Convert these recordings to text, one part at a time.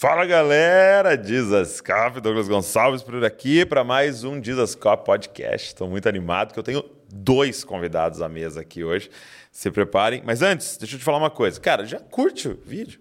Fala galera, Dizascope, Douglas Gonçalves por aqui para mais um Dizascope Podcast. Estou muito animado que eu tenho dois convidados à mesa aqui hoje. Se preparem. Mas antes, deixa eu te falar uma coisa. Cara, já curte o vídeo.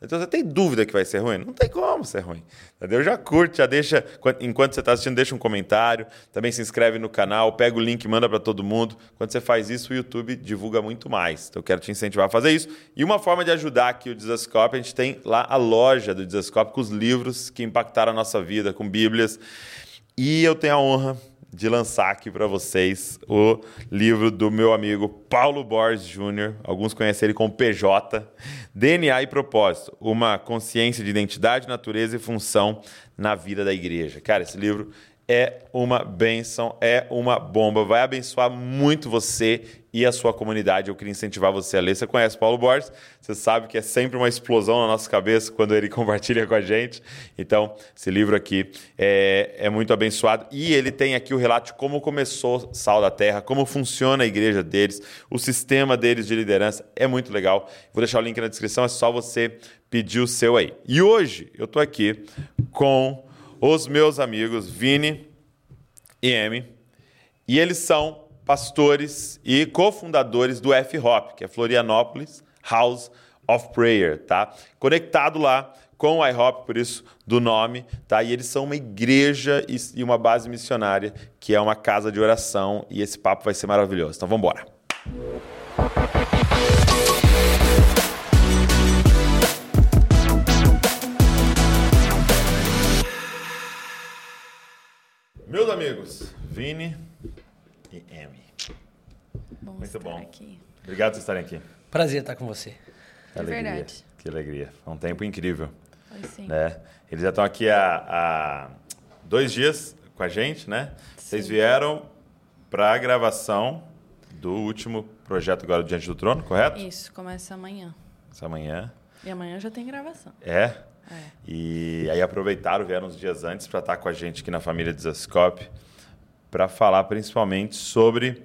Então você tem dúvida que vai ser ruim? Não tem como ser ruim. Entendeu? Já curte, já deixa. Enquanto você está assistindo, deixa um comentário. Também se inscreve no canal, pega o link manda para todo mundo. Quando você faz isso, o YouTube divulga muito mais. Então eu quero te incentivar a fazer isso. E uma forma de ajudar aqui o Desascope, a gente tem lá a loja do Desascope com os livros que impactaram a nossa vida, com Bíblias. E eu tenho a honra de lançar aqui para vocês o livro do meu amigo Paulo Borges Jr., alguns conhecem ele como PJ, DNA e Propósito, uma consciência de identidade, natureza e função na vida da igreja. Cara, esse livro é uma benção, é uma bomba, vai abençoar muito você e a sua comunidade. Eu queria incentivar você a ler. Você conhece Paulo Borges, você sabe que é sempre uma explosão na nossa cabeça quando ele compartilha com a gente. Então, esse livro aqui é, é muito abençoado. E ele tem aqui o relato de como começou Sal da Terra, como funciona a igreja deles, o sistema deles de liderança. É muito legal. Vou deixar o link na descrição, é só você pedir o seu aí. E hoje eu estou aqui com os meus amigos Vini e Emi, e eles são pastores e cofundadores do F-Hop, que é Florianópolis House of Prayer, tá? Conectado lá com o IHOP, por isso do nome, tá? E eles são uma igreja e uma base missionária, que é uma casa de oração, e esse papo vai ser maravilhoso. Então vamos embora. Meus amigos, Vini e Amy. Bom Muito bom. Aqui. Obrigado por estarem aqui. Prazer estar com você. Que alegria. verdade. Que alegria. Foi um tempo incrível. Foi sim. Né? Eles já estão aqui há, há dois dias com a gente, né? Vocês vieram para a gravação do último projeto agora Diante do Trono, correto? Isso, começa amanhã. Essa manhã. E amanhã já tem gravação. É? É. E aí aproveitaram, vieram uns dias antes para estar com a gente aqui na família Desascope para falar principalmente sobre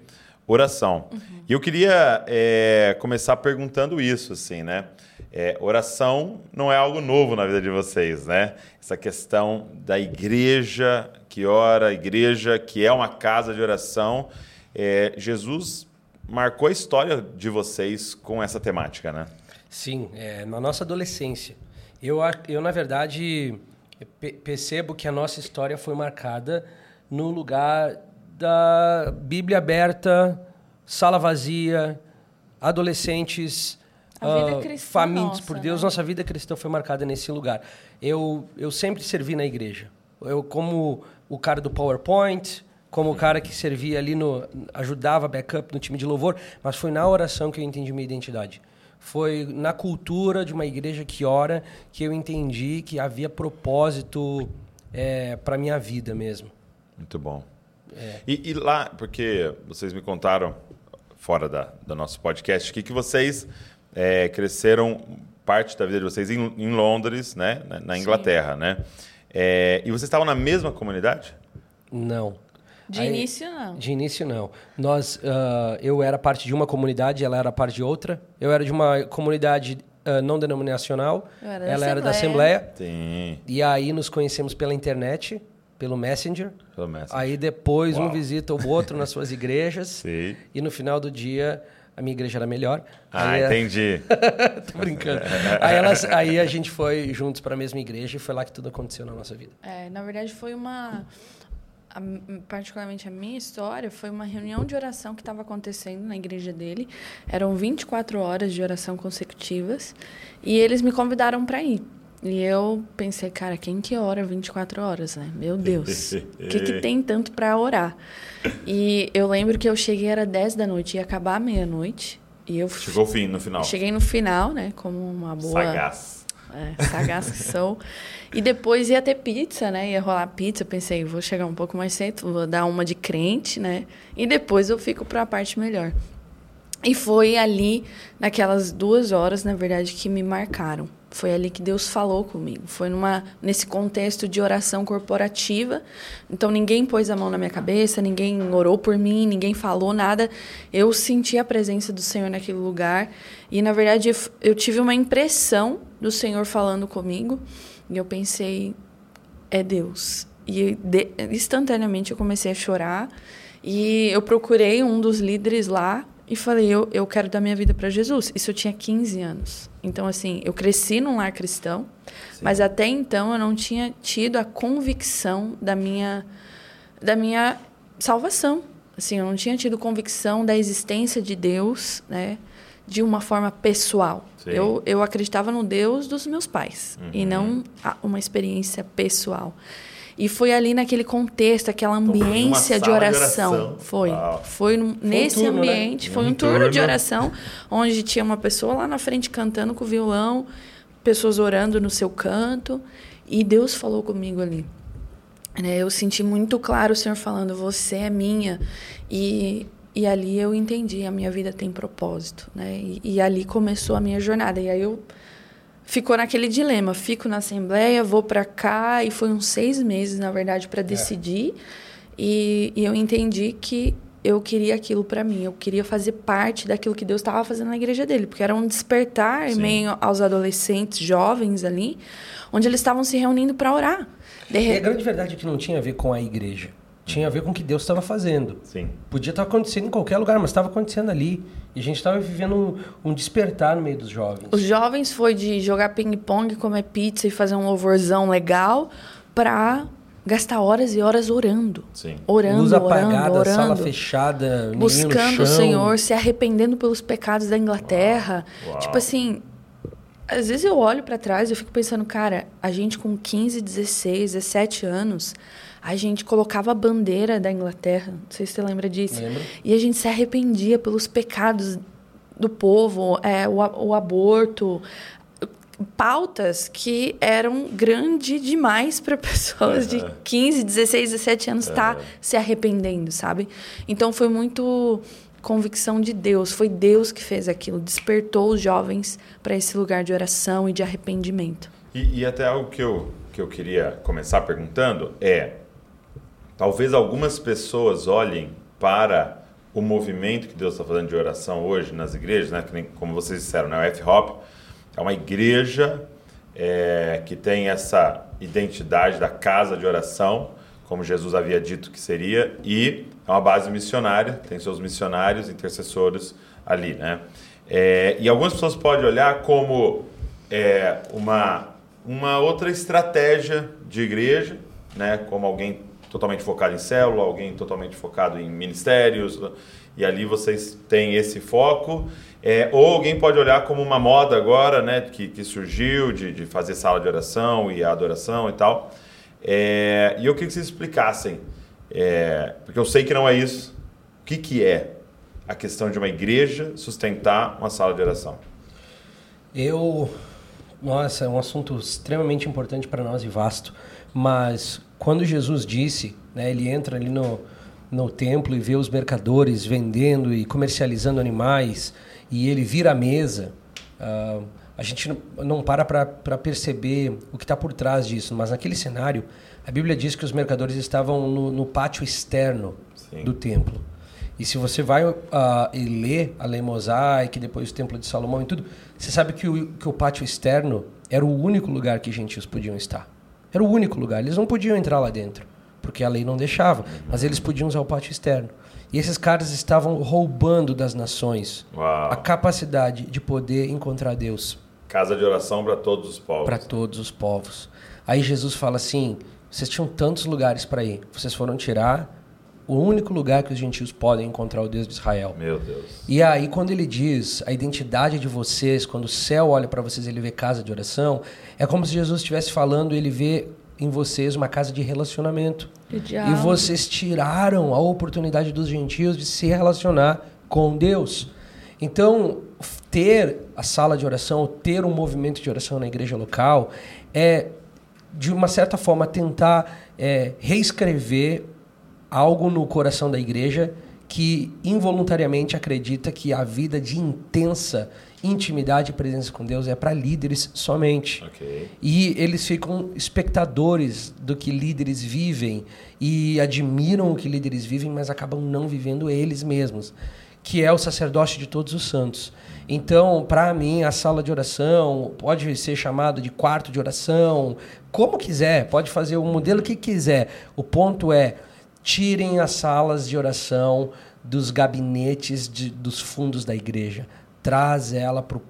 oração. Uhum. E eu queria é, começar perguntando isso, assim, né? É, oração não é algo novo na vida de vocês, né? Essa questão da igreja que ora, a igreja que é uma casa de oração. É, Jesus marcou a história de vocês com essa temática, né? Sim, é, na nossa adolescência. Eu, eu na verdade, pe- percebo que a nossa história foi marcada no lugar da Bíblia aberta, sala vazia, adolescentes A vida cristã famintos nossa, por Deus. né? Nossa vida cristã foi marcada nesse lugar. Eu, eu sempre servi na igreja. Eu, como o cara do PowerPoint, como o cara que servia ali no. ajudava backup no time de louvor, mas foi na oração que eu entendi minha identidade. Foi na cultura de uma igreja que ora que eu entendi que havia propósito é, para minha vida mesmo. Muito bom. E, e lá, porque vocês me contaram, fora da, do nosso podcast, que, que vocês é, cresceram parte da vida de vocês em, em Londres, né? na, na Inglaterra, né? É, e vocês estavam na mesma comunidade? Não. De Aí- início, não. De início, não. Nós, ah, eu era parte de uma comunidade, ela era parte de outra. Eu era de uma comunidade ah, não denominacional, era da ela era da Assembleia. Sim, E aí nos conhecemos pela internet, pelo Messenger. pelo menos. Aí depois um Uau. visita o outro nas suas igrejas. Sim. E no final do dia, a minha igreja era melhor. Ah, Aí, entendi. Tô brincando. aí, elas, aí a gente foi juntos para a mesma igreja e foi lá que tudo aconteceu na nossa vida. É, na verdade, foi uma. A- particularmente a minha história, foi uma reunião de oração que estava acontecendo na igreja dele. Eram 24 horas de oração consecutivas. E eles me convidaram para ir. E eu pensei, cara, quem que ora 24 horas, né? Meu Deus. O que, que tem tanto para orar? E eu lembro que eu cheguei, era 10 da noite, ia acabar meia-noite. E eu Chegou o fim, no final. cheguei no final, né? Como uma boa. Sagaz. É, sagaz que sou. E depois ia ter pizza, né? Ia rolar pizza. Pensei, vou chegar um pouco mais cedo, vou dar uma de crente, né? E depois eu fico para a parte melhor. E foi ali, naquelas duas horas, na verdade, que me marcaram. Foi ali que Deus falou comigo. Foi numa, nesse contexto de oração corporativa. Então ninguém pôs a mão na minha cabeça, ninguém orou por mim, ninguém falou nada. Eu senti a presença do Senhor naquele lugar. E na verdade eu tive uma impressão do Senhor falando comigo e eu pensei, é Deus. E de, instantaneamente eu comecei a chorar e eu procurei um dos líderes lá e falei, eu, eu quero dar minha vida para Jesus. Isso eu tinha 15 anos. Então, assim, eu cresci num lar cristão, Sim. mas até então eu não tinha tido a convicção da minha, da minha salvação. Assim, eu não tinha tido convicção da existência de Deus, né? De uma forma pessoal. Eu, eu acreditava no Deus dos meus pais uhum. e não uma experiência pessoal. E foi ali naquele contexto, aquela ambiência de oração. de oração. Foi. Foi, foi nesse um turno, né? ambiente, né? foi um, um turno, turno de oração, onde tinha uma pessoa lá na frente cantando com o violão, pessoas orando no seu canto. E Deus falou comigo ali. Né? Eu senti muito claro o Senhor falando: Você é minha. E, e ali eu entendi: a minha vida tem propósito. Né? E, e ali começou a minha jornada. E aí eu ficou naquele dilema. Fico na Assembleia, vou para cá, e foi uns seis meses, na verdade, para é. decidir. É. E, e eu entendi que eu queria aquilo para mim. Eu queria fazer parte daquilo que Deus estava fazendo na igreja dele, porque era um despertar Sim. meio aos adolescentes, jovens ali, onde eles estavam se reunindo para orar. De... E a grande verdade é que não tinha a ver com a igreja tinha a ver com o que Deus estava fazendo. Sim. Podia estar acontecendo em qualquer lugar, mas estava acontecendo ali. E a gente estava vivendo um, um, despertar no meio dos jovens. Os jovens foi de jogar ping-pong, comer pizza e fazer um louvorzão legal para gastar horas e horas orando. Sim. Orando, Luz apagada, orando, sala fechada, buscando o Senhor, se arrependendo pelos pecados da Inglaterra. Uau. Uau. Tipo assim, às vezes eu olho para trás e eu fico pensando, cara, a gente com 15, 16, 17 anos, a gente colocava a bandeira da Inglaterra, não sei se você lembra disso. Lembro. E a gente se arrependia pelos pecados do povo, é, o, o aborto, pautas que eram grande demais para pessoas uhum. de 15, 16, 17 anos estar uhum. tá se arrependendo, sabe? Então foi muito convicção de Deus, foi Deus que fez aquilo, despertou os jovens para esse lugar de oração e de arrependimento. E, e até algo que eu, que eu queria começar perguntando é Talvez algumas pessoas olhem para o movimento que Deus está fazendo de oração hoje nas igrejas, né? Nem, como vocês disseram, né? o F-Hop é uma igreja é, que tem essa identidade da casa de oração, como Jesus havia dito que seria, e é uma base missionária, tem seus missionários, intercessores ali, né? É, e algumas pessoas podem olhar como é, uma, uma outra estratégia de igreja, né? Como alguém totalmente focado em célula, alguém totalmente focado em ministérios, e ali vocês têm esse foco. É, ou alguém pode olhar como uma moda agora, né, que, que surgiu de, de fazer sala de oração e adoração e tal. É, e eu queria que vocês explicassem, é, porque eu sei que não é isso, o que, que é a questão de uma igreja sustentar uma sala de oração? Eu. Nossa, é um assunto extremamente importante para nós e vasto, mas quando Jesus disse, né, ele entra ali no, no templo e vê os mercadores vendendo e comercializando animais e ele vira a mesa. Uh, a gente não para para perceber o que está por trás disso, mas naquele cenário, a Bíblia diz que os mercadores estavam no, no pátio externo Sim. do templo. E se você vai uh, e lê a lei mosaica, depois o templo de Salomão e tudo, você sabe que o, que o pátio externo era o único lugar que gentios podiam estar. Era o único lugar. Eles não podiam entrar lá dentro, porque a lei não deixava, mas eles podiam usar o pátio externo. E esses caras estavam roubando das nações Uau. a capacidade de poder encontrar Deus. Casa de oração para todos os povos. Para todos os povos. Aí Jesus fala assim: vocês tinham tantos lugares para ir, vocês foram tirar o único lugar que os gentios podem encontrar o Deus de Israel. Meu Deus. E aí, quando ele diz a identidade de vocês, quando o céu olha para vocês, ele vê casa de oração, é como se Jesus estivesse falando, ele vê em vocês uma casa de relacionamento. E vocês tiraram a oportunidade dos gentios de se relacionar com Deus. Então, ter a sala de oração, ter um movimento de oração na igreja local, é, de uma certa forma, tentar é, reescrever algo no coração da igreja que involuntariamente acredita que a vida de intensa intimidade e presença com Deus é para líderes somente. Okay. E eles ficam espectadores do que líderes vivem e admiram o que líderes vivem, mas acabam não vivendo eles mesmos. que é o sacerdócio de todos os santos. Então, para mim, a sala de oração pode ser chamado de quarto de oração, como quiser, pode fazer o modelo que quiser. O ponto é tirem as salas de oração dos gabinetes de, dos fundos da igreja. Traz ela para o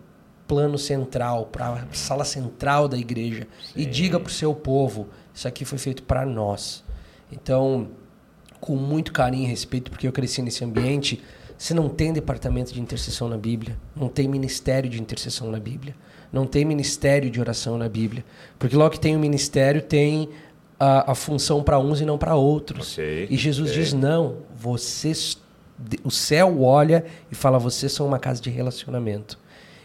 plano central, para a sala central da igreja. Sim. E diga para o seu povo: isso aqui foi feito para nós. Então, com muito carinho e respeito, porque eu cresci nesse ambiente, você não tem departamento de intercessão na Bíblia, não tem ministério de intercessão na Bíblia, não tem ministério de oração na Bíblia. Porque logo que tem o ministério, tem a, a função para uns e não para outros. Okay, e Jesus okay. diz: não, vocês, o céu olha e fala: vocês são uma casa de relacionamento.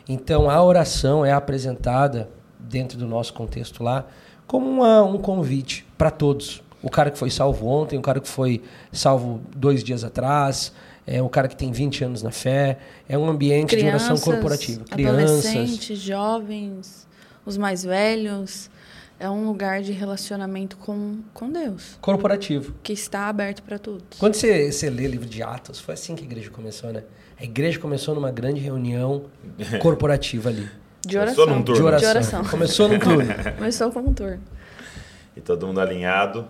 Então a oração é apresentada dentro do nosso contexto lá como uma, um convite para todos. O cara que foi salvo ontem, o cara que foi salvo dois dias atrás, é o cara que tem 20 anos na fé. É um ambiente Crianças, de oração corporativa. Crianças, adolescentes, jovens, os mais velhos. É um lugar de relacionamento com, com Deus. Corporativo. Que está aberto para todos. Quando você, você lê livro de Atos, foi assim que a igreja começou, né? A igreja começou numa grande reunião corporativa ali. De oração. Começou num turno. De oração. De oração. Começou num turno. Começou com um turno. E todo mundo alinhado,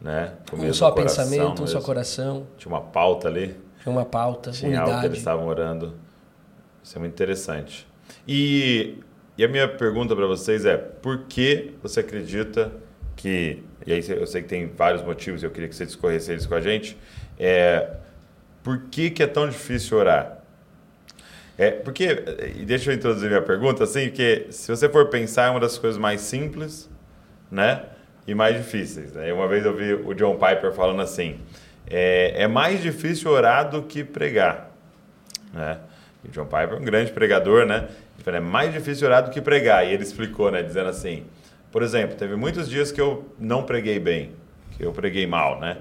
né? Com um só pensamento, um só coração. Tinha uma pauta ali. Tinha uma pauta, Tinha unidade. algo que eles estavam orando. Isso é muito interessante. E, e a minha pergunta para vocês é, por que você acredita que... E aí eu sei que tem vários motivos, eu queria que você discorresse eles com a gente. É, por que, que é tão difícil orar? É, porque, deixa eu introduzir minha pergunta, assim, que se você for pensar, é uma das coisas mais simples, né? E mais difíceis. Né? Uma vez eu vi o John Piper falando assim, é, é mais difícil orar do que pregar, né? E John Piper é um grande pregador, né? Ele falou, é mais difícil orar do que pregar. E ele explicou, né? Dizendo assim, por exemplo, teve muitos dias que eu não preguei bem, que eu preguei mal, né?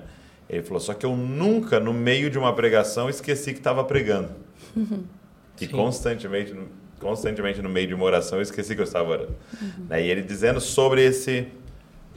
Ele falou, só que eu nunca, no meio de uma pregação, esqueci que estava pregando. Uhum. E constantemente, constantemente no meio de uma oração, eu esqueci que eu estava orando. Uhum. Né? E ele dizendo sobre esse,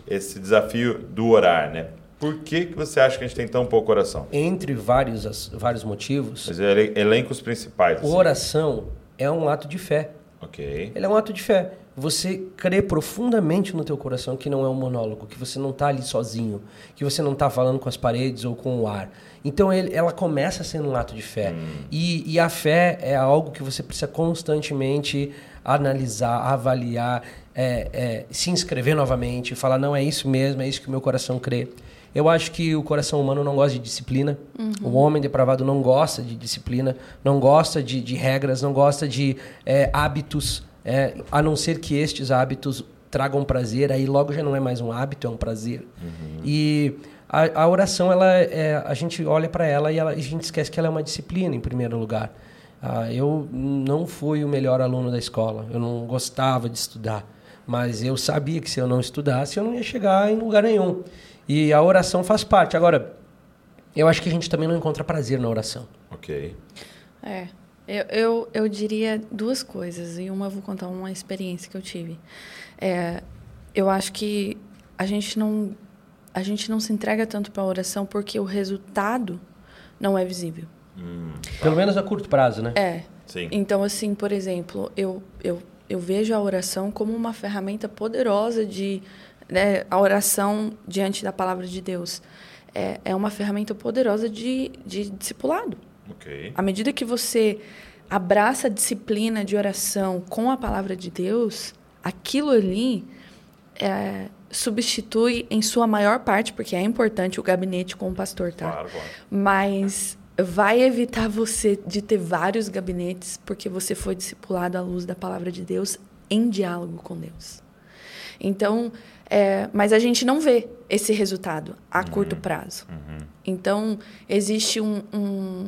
esse desafio do orar, né? Por que, que você acha que a gente tem tão pouca oração? Entre vários, vários motivos. Mas elenca os principais. Assim. Oração é um ato de fé. Ok. Ele é um ato de fé você crê profundamente no teu coração que não é um monólogo, que você não está ali sozinho, que você não está falando com as paredes ou com o ar. Então ele, ela começa sendo um ato de fé. Hum. E, e, a fé é algo que você precisa constantemente analisar, avaliar, é, é, se inscrever novamente, falar, não, é isso mesmo, é isso que o meu coração crê. Eu acho que o coração humano não gosta de disciplina. Uhum. O homem depravado não gosta de disciplina, não gosta de, de regras, não gosta de é, hábitos é, a não ser que estes hábitos tragam prazer, aí logo já não é mais um hábito, é um prazer. Uhum. E a, a, oração, ela é, a gente olha para ela e ela, a gente esquece que ela é uma disciplina, em primeiro lugar. Ah, eu não fui o melhor aluno da escola, eu não gostava de estudar, mas eu sabia que se eu não estudasse, eu não ia chegar em lugar nenhum. E a oração faz parte. Agora, eu acho que a gente também não encontra prazer na oração. Ok. É. Eu, eu, eu diria duas coisas, e uma eu vou contar uma experiência que eu tive. É, eu acho que a gente não a gente não se entrega tanto para a oração porque o resultado não é visível. Hum, Pelo menos a curto prazo, né? É. Sim. Então, assim, por exemplo, eu, eu, eu vejo a oração como uma ferramenta poderosa de. Né, a oração diante da palavra de Deus é, é uma ferramenta poderosa de, de discipulado. Okay. À medida que você abraça a disciplina de oração com a palavra de Deus, aquilo ali é, substitui em sua maior parte, porque é importante o gabinete com o pastor, tá? Claro, claro. Mas vai evitar você de ter vários gabinetes, porque você foi discipulado à luz da palavra de Deus em diálogo com Deus. Então, é, mas a gente não vê esse resultado a uhum. curto prazo. Uhum. Então, existe um, um,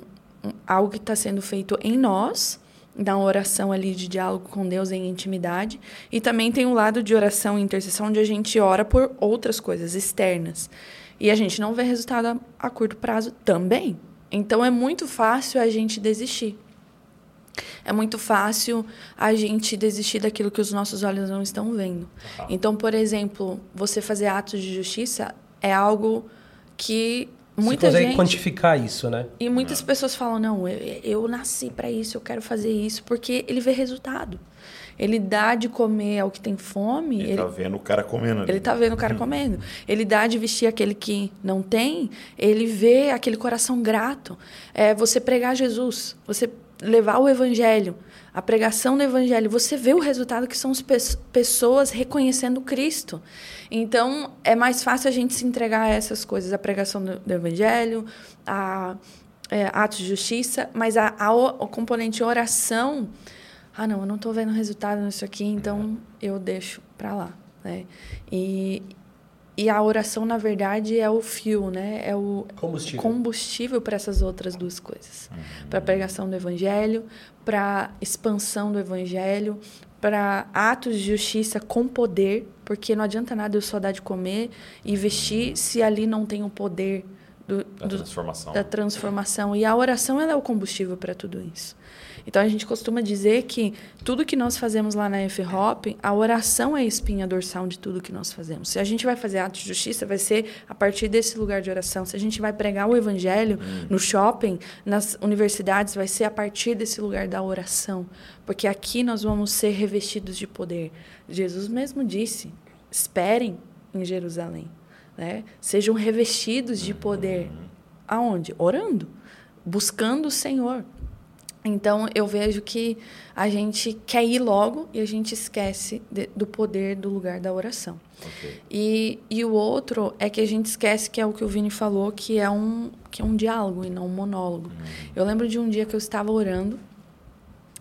algo que está sendo feito em nós, na oração ali de diálogo com Deus em intimidade, e também tem um lado de oração e intercessão onde a gente ora por outras coisas externas. E a gente não vê resultado a, a curto prazo também. Então é muito fácil a gente desistir. É muito fácil a gente desistir daquilo que os nossos olhos não estão vendo. Então, por exemplo, você fazer atos de justiça é algo que Muita Você consegue gente- quantificar isso, né? E muitas pessoas falam: não, eu, eu nasci para isso, eu quero fazer isso, porque ele vê resultado. Ele dá de comer ao que tem fome, Ele, ele, tá vendo o cara comendo ali. ele tá vendo o cara comendo. Ele dá de vestir aquele que não tem, ele vê aquele coração grato. É você pregar Jesus, você levar o evangelho, a pregação do evangelho, você vê o resultado que são as pe- pessoas reconhecendo Cristo. Então, é mais fácil a gente se entregar a essas coisas, a pregação do, do evangelho, a é, atos de justiça, mas a, a o, o componente oração, ah, não, eu não estou vendo resultado nisso aqui, então eu deixo para lá, né? E, e a oração, na verdade, é o fio, né? É o Combustível. combustível para essas outras duas coisas. Para a pregação do evangelho, para expansão do evangelho, para atos de justiça com poder, porque não adianta nada eu só dar de comer e vestir se ali não tem o poder do, Da do- transformação. da transformação. E a oração ela é o combustível para tudo isso. Então a gente costuma dizer que tudo que nós fazemos lá na F-Hop, a oração é a espinha dorsal de tudo que nós fazemos. Se a gente vai fazer atos de justiça, vai ser a partir desse lugar de oração. Se a gente vai pregar o evangelho no shopping, nas universidades, vai ser a partir desse lugar da oração. Porque aqui nós vamos ser revestidos de poder. Jesus mesmo disse: esperem em Jerusalém. Né? Sejam revestidos de poder. Aonde? Orando, buscando o Senhor. Então eu vejo que a gente quer ir logo e a gente esquece de- do poder do lugar da oração. Ok. E, e o outro é que a gente esquece que é o que o Vini falou, que é um, que é um diálogo e não um monólogo. Eu lembro de um dia que eu estava orando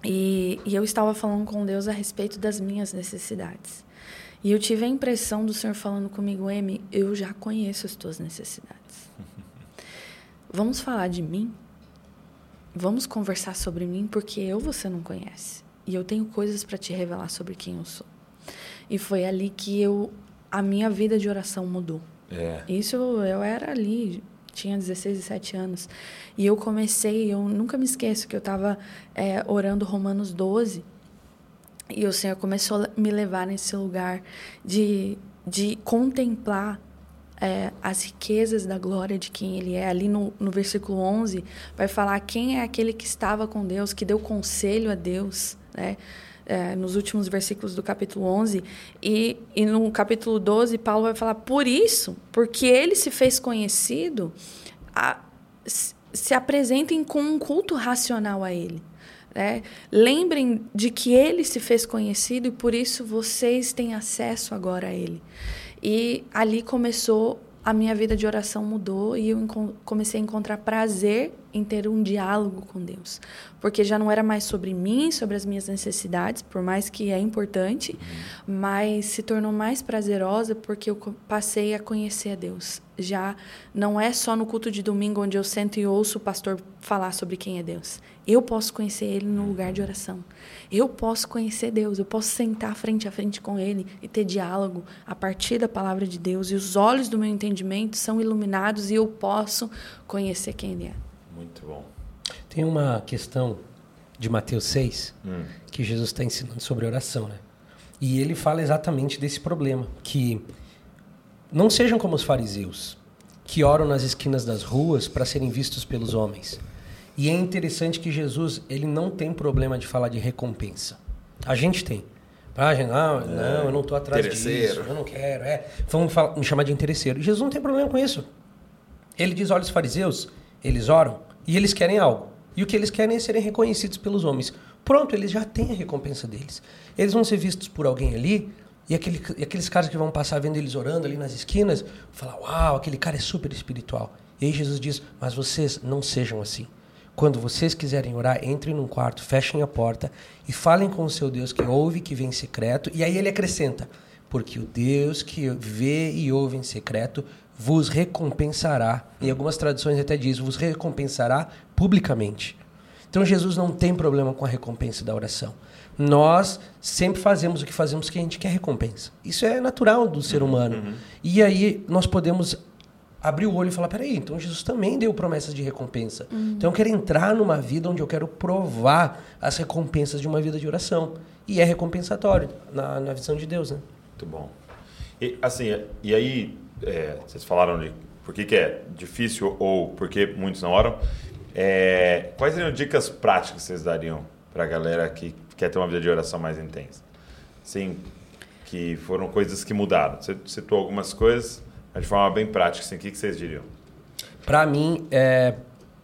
e, e eu estava falando com Deus a respeito das minhas necessidades. E eu tive a impressão do Senhor falando comigo, Amy, eu já conheço as tuas necessidades. Vamos falar de mim? Vamos conversar sobre mim, porque eu você não conhece. E eu tenho coisas para te revelar sobre quem eu sou. E foi ali que eu a minha vida de oração mudou. É. Isso eu, eu era ali, tinha 16, 17 anos. E eu comecei, eu nunca me esqueço que eu estava orando Romanos 12. E o Senhor começou a me levar nesse lugar de, de contemplar é, as riquezas da glória de quem Ele é. Ali no, no versículo 11, vai falar quem é aquele que estava com Deus, que deu conselho a Deus, né? É, nos últimos versículos do capítulo 11. E, e no capítulo 12, Paulo vai falar: por isso, porque ele se fez conhecido, a, se se apresentem com um culto racional a ele. Né? Lembrem de que ele se fez conhecido e por isso vocês têm acesso agora a ele. E ali começou a minha vida de oração mudou e eu comecei a encontrar prazer em ter um diálogo com Deus, porque já não era mais sobre mim, sobre as minhas necessidades, por mais que é importante, mas se tornou mais prazerosa porque eu passei a conhecer a Deus. Já não é só no culto de domingo onde eu sento e ouço o pastor falar sobre quem é Deus. Eu posso conhecer ele no lugar de oração. Eu posso conhecer Deus, eu posso sentar frente a frente com ele e ter diálogo a partir da palavra de Deus e os olhos do meu entendimento são iluminados e eu posso conhecer quem ele é. Muito bom. Tem uma questão de Mateus 6 Hum. que Jesus está ensinando sobre oração, né? E ele fala exatamente desse problema, que não sejam como os fariseus, que oram nas esquinas das ruas para serem vistos pelos homens. E é interessante que Jesus, ele não tem problema de falar de recompensa. A gente tem. Ah, não, não, eu não estou atrás disso, eu não quero, é. Vamos falar- me chamar de interesseiro. Jesus não tem problema com isso. Ele diz, olha os fariseus, eles oram e eles querem algo. E o que eles querem é serem reconhecidos pelos homens. Pronto, eles já têm a recompensa deles. Eles vão ser vistos por alguém ali e, aquele, e aqueles caras que vão passar vendo eles orando ali nas esquinas, vão falar, uau, aquele cara é super espiritual. E aí Jesus diz, mas vocês não sejam assim. Quando vocês quiserem orar, entrem num quarto, fechem a porta e falem com o seu Deus que ouve, que vê em secreto. E aí ele acrescenta, porque o Deus que vê e ouve em secreto vos recompensará. Em algumas traduções até diz, vos recompensará publicamente. Então Jesus não tem problema com a recompensa da oração. Nós sempre fazemos o que fazemos porque a gente quer recompensa. Isso é natural do ser humano. E aí nós podemos abrir o olho e falar, peraí, então Jesus também deu promessas de recompensa. Então eu quero entrar numa vida onde eu quero provar as recompensas de uma vida de oração. E é recompensatório na, na visão de Deus, né? Muito bom. E, assim, e aí, é, vocês falaram de por que, que é difícil ou por que muitos não oram, é, quais seriam dicas práticas que vocês dariam para a galera que quer ter uma vida de oração mais intensa? Sim, que foram coisas que mudaram. Você citou algumas coisas, mas de forma bem prática, assim, o que, que vocês diriam? Para mim, é,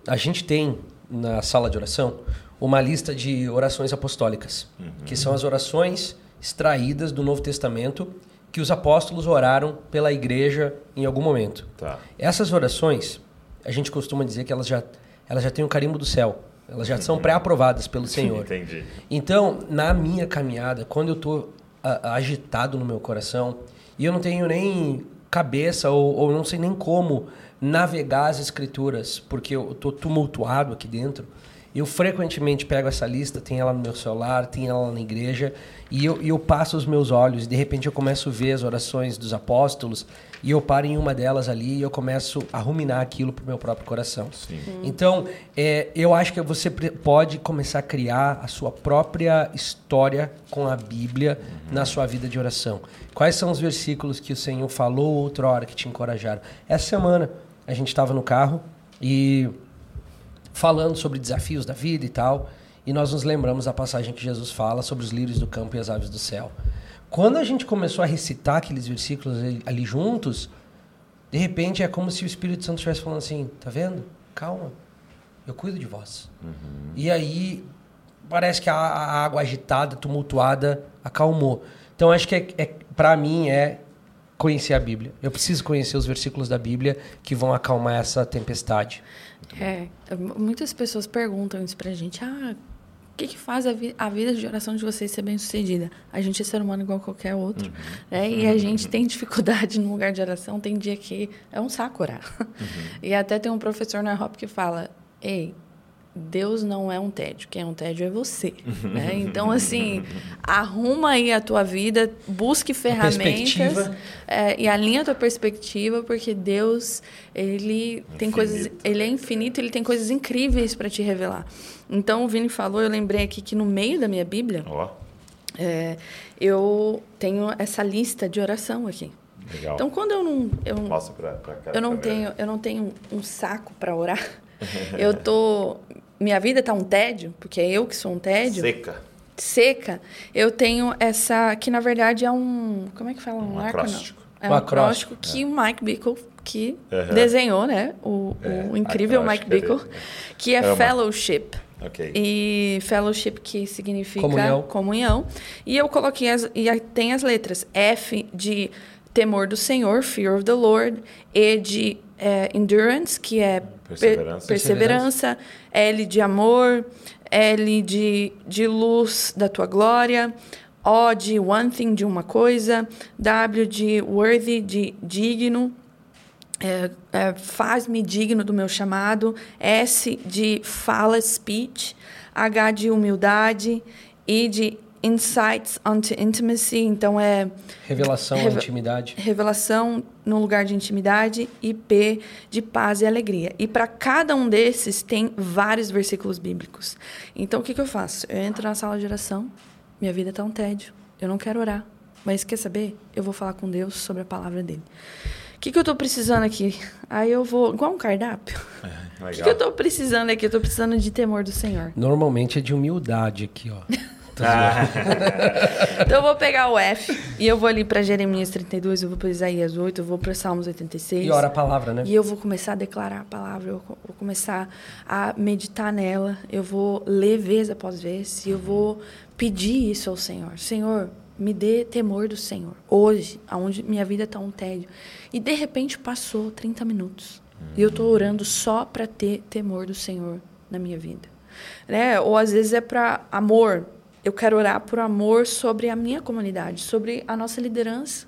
a gente tem na sala de oração uma lista de orações apostólicas, uhum. que são as orações extraídas do Novo Testamento que os apóstolos oraram pela igreja em algum momento. Tá. Essas orações, a gente costuma dizer que elas já, elas já têm o um carimbo do céu. Elas já uhum. são pré-aprovadas pelo Senhor. Entendi. Então, na minha caminhada, quando eu estou agitado no meu coração e eu não tenho nem cabeça ou, ou não sei nem como navegar as escrituras, porque eu estou tumultuado aqui dentro, eu frequentemente pego essa lista, tem ela no meu celular, tem ela na igreja, e eu, eu passo os meus olhos, e de repente eu começo a ver as orações dos apóstolos, e eu paro em uma delas ali e eu começo a ruminar aquilo para o meu próprio coração. Hum. Então, é, eu acho que você pode começar a criar a sua própria história com a Bíblia uhum. na sua vida de oração. Quais são os versículos que o Senhor falou outra hora que te encorajaram? Essa semana a gente estava no carro e falando sobre desafios da vida e tal. E nós nos lembramos da passagem que Jesus fala sobre os lírios do campo e as aves do céu. Quando a gente começou a recitar aqueles versículos ali juntos, de repente é como se o Espírito Santo estivesse falando assim: tá vendo? Calma, eu cuido de vós. Uhum. E aí parece que a, a, água agitada, tumultuada, acalmou. Então acho que é, é para mim é conhecer a Bíblia. Eu preciso conhecer os versículos da Bíblia que vão acalmar essa tempestade. É, muitas pessoas perguntam isso pra gente. Ah, o que, que faz a, vi a, vida de oração de vocês ser bem sucedida? A gente é ser humano igual qualquer outro. Uhum. Né? E a gente tem dificuldade no lugar de oração. Tem dia que é um saco orar. Uhum. E até tem um professor na Hop que fala: Ei, Deus não é um tédio, quem é um tédio é você. né? Então, assim, arruma aí a tua vida, busque ferramentas é, e alinha a tua perspectiva, porque Deus, ele infinito. tem coisas, ele é infinito, ele tem coisas incríveis para te revelar. Então, o Vini falou, eu lembrei aqui que no meio da minha Bíblia, oh. é, eu tenho essa lista de oração aqui. Legal. Então, quando eu não, eu, pra, pra eu não tenho, eu não tenho um saco para orar. eu tô minha vida está um tédio, porque é eu que sou um tédio. Seca. Seca. Eu tenho essa que na verdade é um, como é que fala, um, um acróstico. É um, um acróstico que é. o Mike Bickle que uhum. desenhou, né? O, é. o incrível Mike Bickle, que é Ama. fellowship. Okay. E fellowship que significa comunhão. comunhão. E eu coloquei as e tem as letras F de temor do Senhor, fear of the Lord, E de é, endurance, que é perseverança. perseverança, L de amor, L de, de luz da tua glória, O de one thing, de uma coisa, W de worthy, de digno, é, é, faz-me digno do meu chamado, S de fala, speech, H de humildade, I de insights onto intimacy, então é revelação reve, intimidade. Revelação no lugar de intimidade e P de paz e alegria. E para cada um desses tem vários versículos bíblicos. Então o que, que eu faço? Eu entro na sala de oração, minha vida está um tédio, eu não quero orar, mas quer saber? Eu vou falar com Deus sobre a palavra dele. O que, que eu estou precisando aqui? Aí eu vou, igual um cardápio. É, o que, que eu estou precisando aqui? Eu estou precisando de temor do Senhor. Normalmente é de humildade aqui, ó. Ah. então eu vou pegar o F e eu vou ali para Jeremias 32, eu vou para Isaías 8, eu vou para Salmos 86. E ora a palavra, né? E eu vou começar a declarar a palavra, eu vou começar a meditar nela, eu vou ler vez após vez e eu vou pedir isso ao Senhor. Senhor, me dê temor do Senhor. Hoje, aonde minha vida está um tédio. E de repente passou 30 minutos. E eu estou orando só para ter temor do Senhor na minha vida. Né? Ou às vezes é para amor, eu quero orar por amor sobre a minha comunidade, sobre a nossa liderança.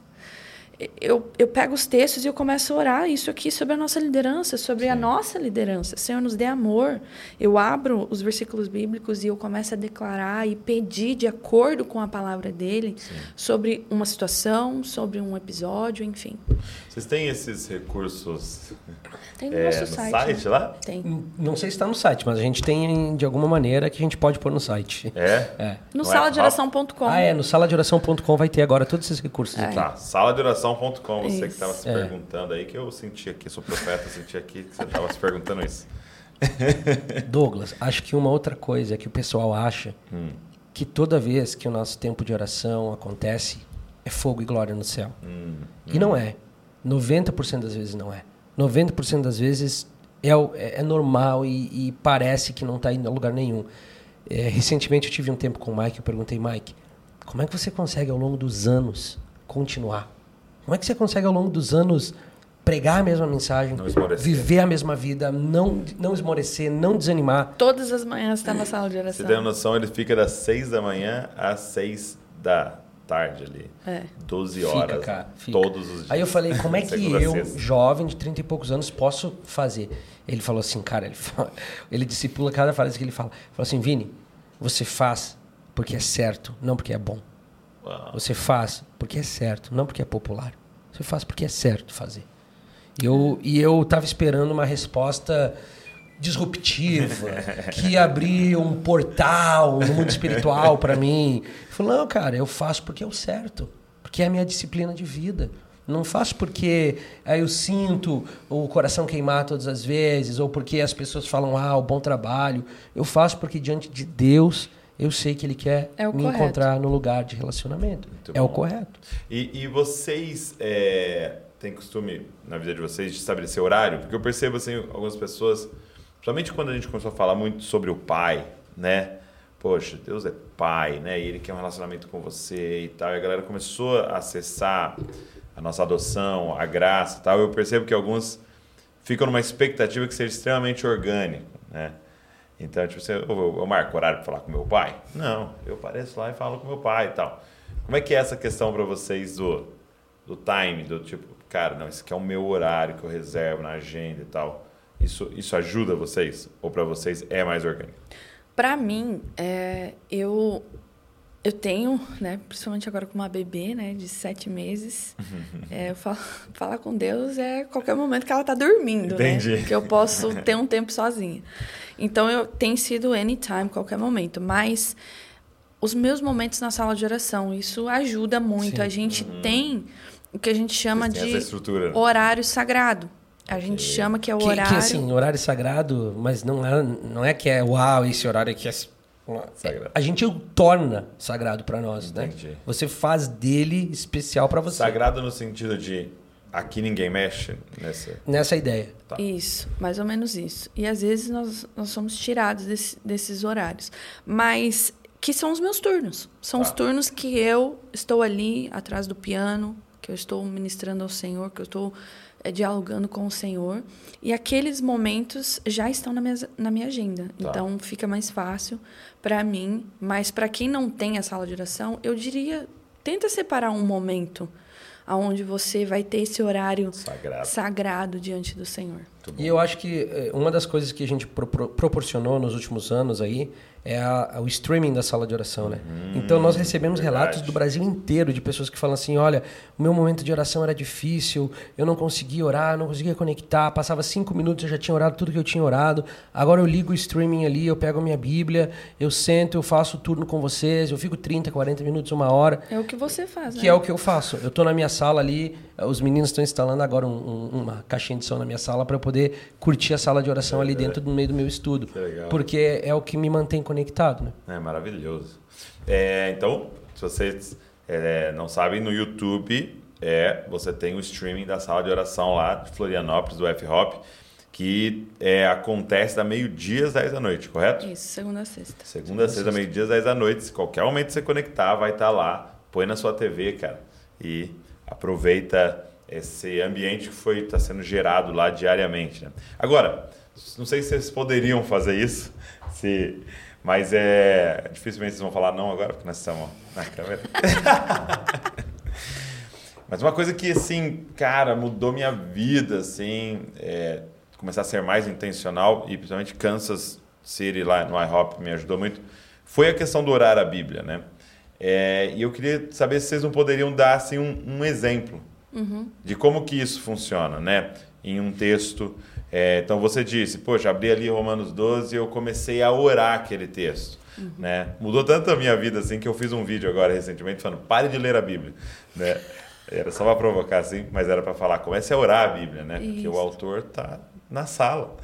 Eu, eu pego os textos e eu começo a orar isso aqui sobre a nossa liderança, sobre Sim. a nossa liderança. Senhor, nos dê amor. Eu abro os versículos bíblicos e eu começo a declarar e pedir de acordo com a palavra dele Sim. sobre uma situação, sobre um episódio, enfim. Vocês têm esses recursos tem no é, nosso no site. site né? lá? Tem. Não sei se está no site, mas a gente tem de alguma maneira que a gente pode pôr no site. É? é. No é saladeoração.com. ah, é. No saladeoração.com vai ter agora todos esses recursos. É. Tá, saladeoração Oração.com, você Isso. que estava se É. perguntando aí, que eu senti aqui, sou profeta, senti aqui que você estava se perguntando isso. Douglas, acho que uma outra coisa é que o pessoal acha Hum. que toda vez que o nosso tempo de oração acontece, é fogo e glória no céu. Hum. E não é. 90% das vezes não é. 90% das vezes é, é- é normal e, e parece que não está indo a lugar nenhum. É, recentemente eu tive um tempo com o Mike, eu perguntei, Mike, como é que você consegue ao longo dos anos continuar? Como é que você consegue ao longo dos anos pregar a mesma mensagem, viver a mesma vida, não, não esmorecer, não desanimar? Todas as manhãs está na sala de Você oração. tem uma noção, ele fica das 6 da manhã às 6 da tarde ali. É. 12 Fica, horas. cara, fica. Todos os dias. Aí eu falei, como é que eu, jovem de 30 e poucos anos, posso fazer? Ele falou assim, cara, ele, fala- ele discipula cada frase que ele fala. Ele falou assim, Vini, você faz porque é certo, não porque é bom. Uau. Você faz porque é certo, não porque é popular. Você faz porque é certo fazer. E eu, e eu tava esperando uma resposta disruptiva, que ia abrir um portal no mundo espiritual para mim. Ele falou, não, cara, eu faço porque é o certo, porque é a minha disciplina de vida. Não faço porque aí eu sinto o coração queimar todas as vezes, ou porque as pessoas falam, ah, o bom trabalho. Eu faço porque diante de Deus eu sei que Ele quer É o me correto. encontrar no lugar de relacionamento. Muito é o bom. correto. E, e vocês é, têm costume, na vida de vocês, de estabelecer horário? Porque eu percebo, assim, algumas pessoas, principalmente quando a gente começou a falar muito sobre o pai, né? Poxa, Deus é pai, né? E ele quer um relacionamento com você e tal. E a galera começou a acessar a nossa adoção, a graça e tal. Eu percebo que alguns ficam numa expectativa que seja extremamente orgânico, né? Então, tipo, você, eu, eu marco horário para falar com meu pai? Não, eu apareço lá e falo com meu pai e tal. Como é que é essa questão para vocês do, do time, do tipo, cara, não, esse aqui é o meu horário que eu reservo na agenda e tal. Isso, isso ajuda vocês? Ou para vocês é mais orgânico? Para mim, é, eu eu tenho, né, principalmente agora com uma bebê, né, de sete meses, é, eu falo, falar com Deus é qualquer momento que ela tá dormindo, Entendi. né, que eu posso ter um tempo sozinha. Então eu tem sido anytime, qualquer momento, mas os meus momentos na sala de oração, isso ajuda muito. Sim. A gente tem o que a gente chama de né? horário sagrado. A gente chama que é o Que, horário que assim, horário sagrado, mas não é, não é que é uau, esse horário aqui é. Sagrado. A gente o torna sagrado para nós, Entendi. né? Você faz dele especial para você. Sagrado no sentido de aqui ninguém mexe nessa. Nessa ideia. Tá. Isso, mais ou menos isso. E às vezes nós, nós somos tirados desse- desses horários. Mas que são os meus turnos. São os Tá. turnos que eu estou ali atrás do piano, que eu estou ministrando ao Senhor, que eu estou dialogando com o Senhor. E aqueles momentos já estão na minha, na minha agenda. Tá. Então fica mais fácil para mim. Mas para quem não tem a sala de oração, eu diria, tenta separar um momento aonde você vai ter esse horário Sagrado. sagrado diante do Senhor. E eu acho que eh, uma das coisas que a gente pro- pro- proporcionou nos últimos anos aí é a- o streaming da sala de oração, né? então nós recebemos verdade. relatos do Brasil inteiro de pessoas que falam assim, olha, o meu momento de oração era difícil, eu não conseguia orar, não conseguia conectar, passava cinco minutos eu já tinha orado tudo que eu tinha orado, agora eu ligo o streaming ali, eu pego a minha Bíblia, eu sento, eu faço o turno com vocês, eu fico 30, 40 minutos, uma hora, É o que você faz, né? que é o que eu faço. Eu estou na minha sala ali, os meninos estão instalando agora um- um- uma caixinha de som na minha sala para eu poder curtir a sala de oração ali dentro do meio do meu estudo. Que legal. Porque é o que me mantém conectado, né? É maravilhoso. É, então, se vocês é, não sabem, no YouTube é, você tem o streaming da sala de oração lá de Florianópolis, do F-Hop, que é, acontece da meio-dia às 10 da noite, correto? Isso, segunda a sexta. Segunda a sexta, meio-dia às 10 da noite. Se qualquer momento você conectar, vai estar lá. Põe na sua TV, cara. E aproveita esse ambiente que foi está sendo gerado lá diariamente. Né? Agora, não sei se vocês poderiam fazer isso, se, mas é dificilmente vocês vão falar não agora, porque nós estamos na câmera. Mas uma coisa que, assim, cara, mudou minha vida, assim, é começar a ser mais intencional e principalmente Kansas City lá no IHOP me ajudou muito, foi a questão do orar a Bíblia, né? É, e eu queria saber se vocês não poderiam dar, assim, um, um exemplo de como que isso funciona, né? Em um texto. É, então você disse, poxa, abri ali Romanos 12 e eu comecei a orar aquele texto. Né? Mudou tanto a minha vida assim que eu fiz um vídeo agora recentemente falando, pare de ler a Bíblia. Né? Era só para provocar assim, mas era para falar. Comece a orar a Bíblia, né? Porque Isso. o autor tá na sala.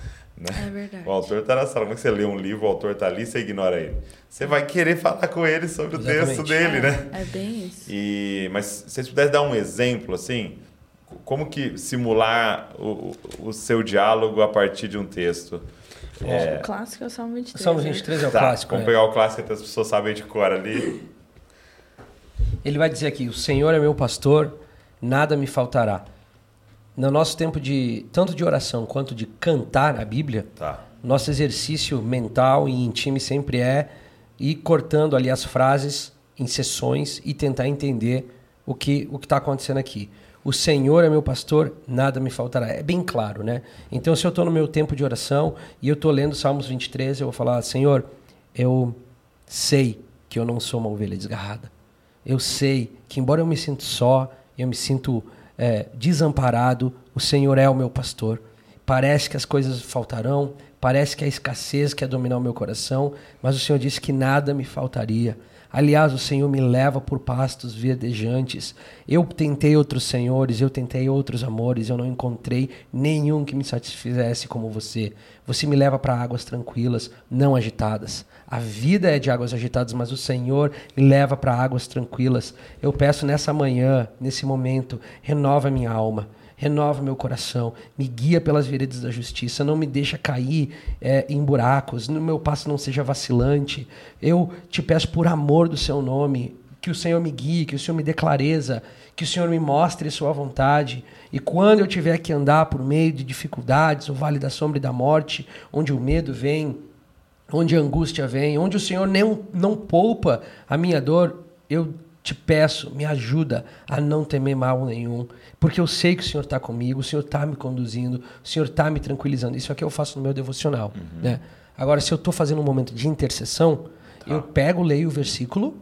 Né? É verdade. O autor está na sala. Como é que você lê um livro, o autor está ali e você ignora ele? Você vai querer falar com ele sobre o texto Exatamente. dele, é, né? É bem isso. E, mas se vocês pudessem dar um exemplo, assim, como que simular o, o- o seu diálogo a partir de um texto? O clássico é o Salmo 23. Salmo né? 23 é o Tá, clássico. Vamos é. pegar o clássico que as pessoas sabem de cor ali. Ele vai dizer aqui: O Senhor é meu pastor, nada me faltará. No nosso tempo de tanto de oração quanto de cantar a Bíblia, Tá. nosso exercício mental e em time sempre é ir cortando ali as frases em sessões e tentar entender o que o está acontecendo aqui. O Senhor é meu pastor, nada me faltará. É bem claro, né? Então, se eu estou no meu tempo de oração e eu estou lendo Salmos 23, eu vou falar: Senhor, eu sei que eu não sou uma ovelha desgarrada. Eu sei que, embora eu me sinta só, eu me sinto é, desamparado, o Senhor é o meu pastor. Parece que as coisas faltarão, parece que a escassez quer dominar o meu coração, mas o Senhor disse que nada me faltaria. Aliás, o Senhor me leva por pastos verdejantes. Eu tentei outros senhores, eu tentei outros amores, eu não encontrei nenhum que me satisfizesse como você. Você me leva para águas tranquilas, não agitadas. A vida é de águas agitadas, mas o Senhor me leva para águas tranquilas. Eu peço nessa manhã, nesse momento, renova minha alma renova meu coração, me guia pelas veredas da justiça, não me deixa cair é, em buracos, no meu passo não seja vacilante. Eu te peço por amor do seu nome, que o Senhor me guie, que o Senhor me dê clareza, que o Senhor me mostre sua vontade. E quando eu tiver que andar por meio de dificuldades, o vale da sombra e da morte, onde o medo vem, onde a angústia vem, onde o Senhor não, não poupa a minha dor, eu te peço, me ajuda a não temer mal nenhum, porque eu sei que o Senhor está comigo, o Senhor está me conduzindo, o Senhor está me tranquilizando. Isso aqui eu faço no meu devocional. Né? Agora, se eu estou fazendo um momento de intercessão, eu pego, leio o versículo,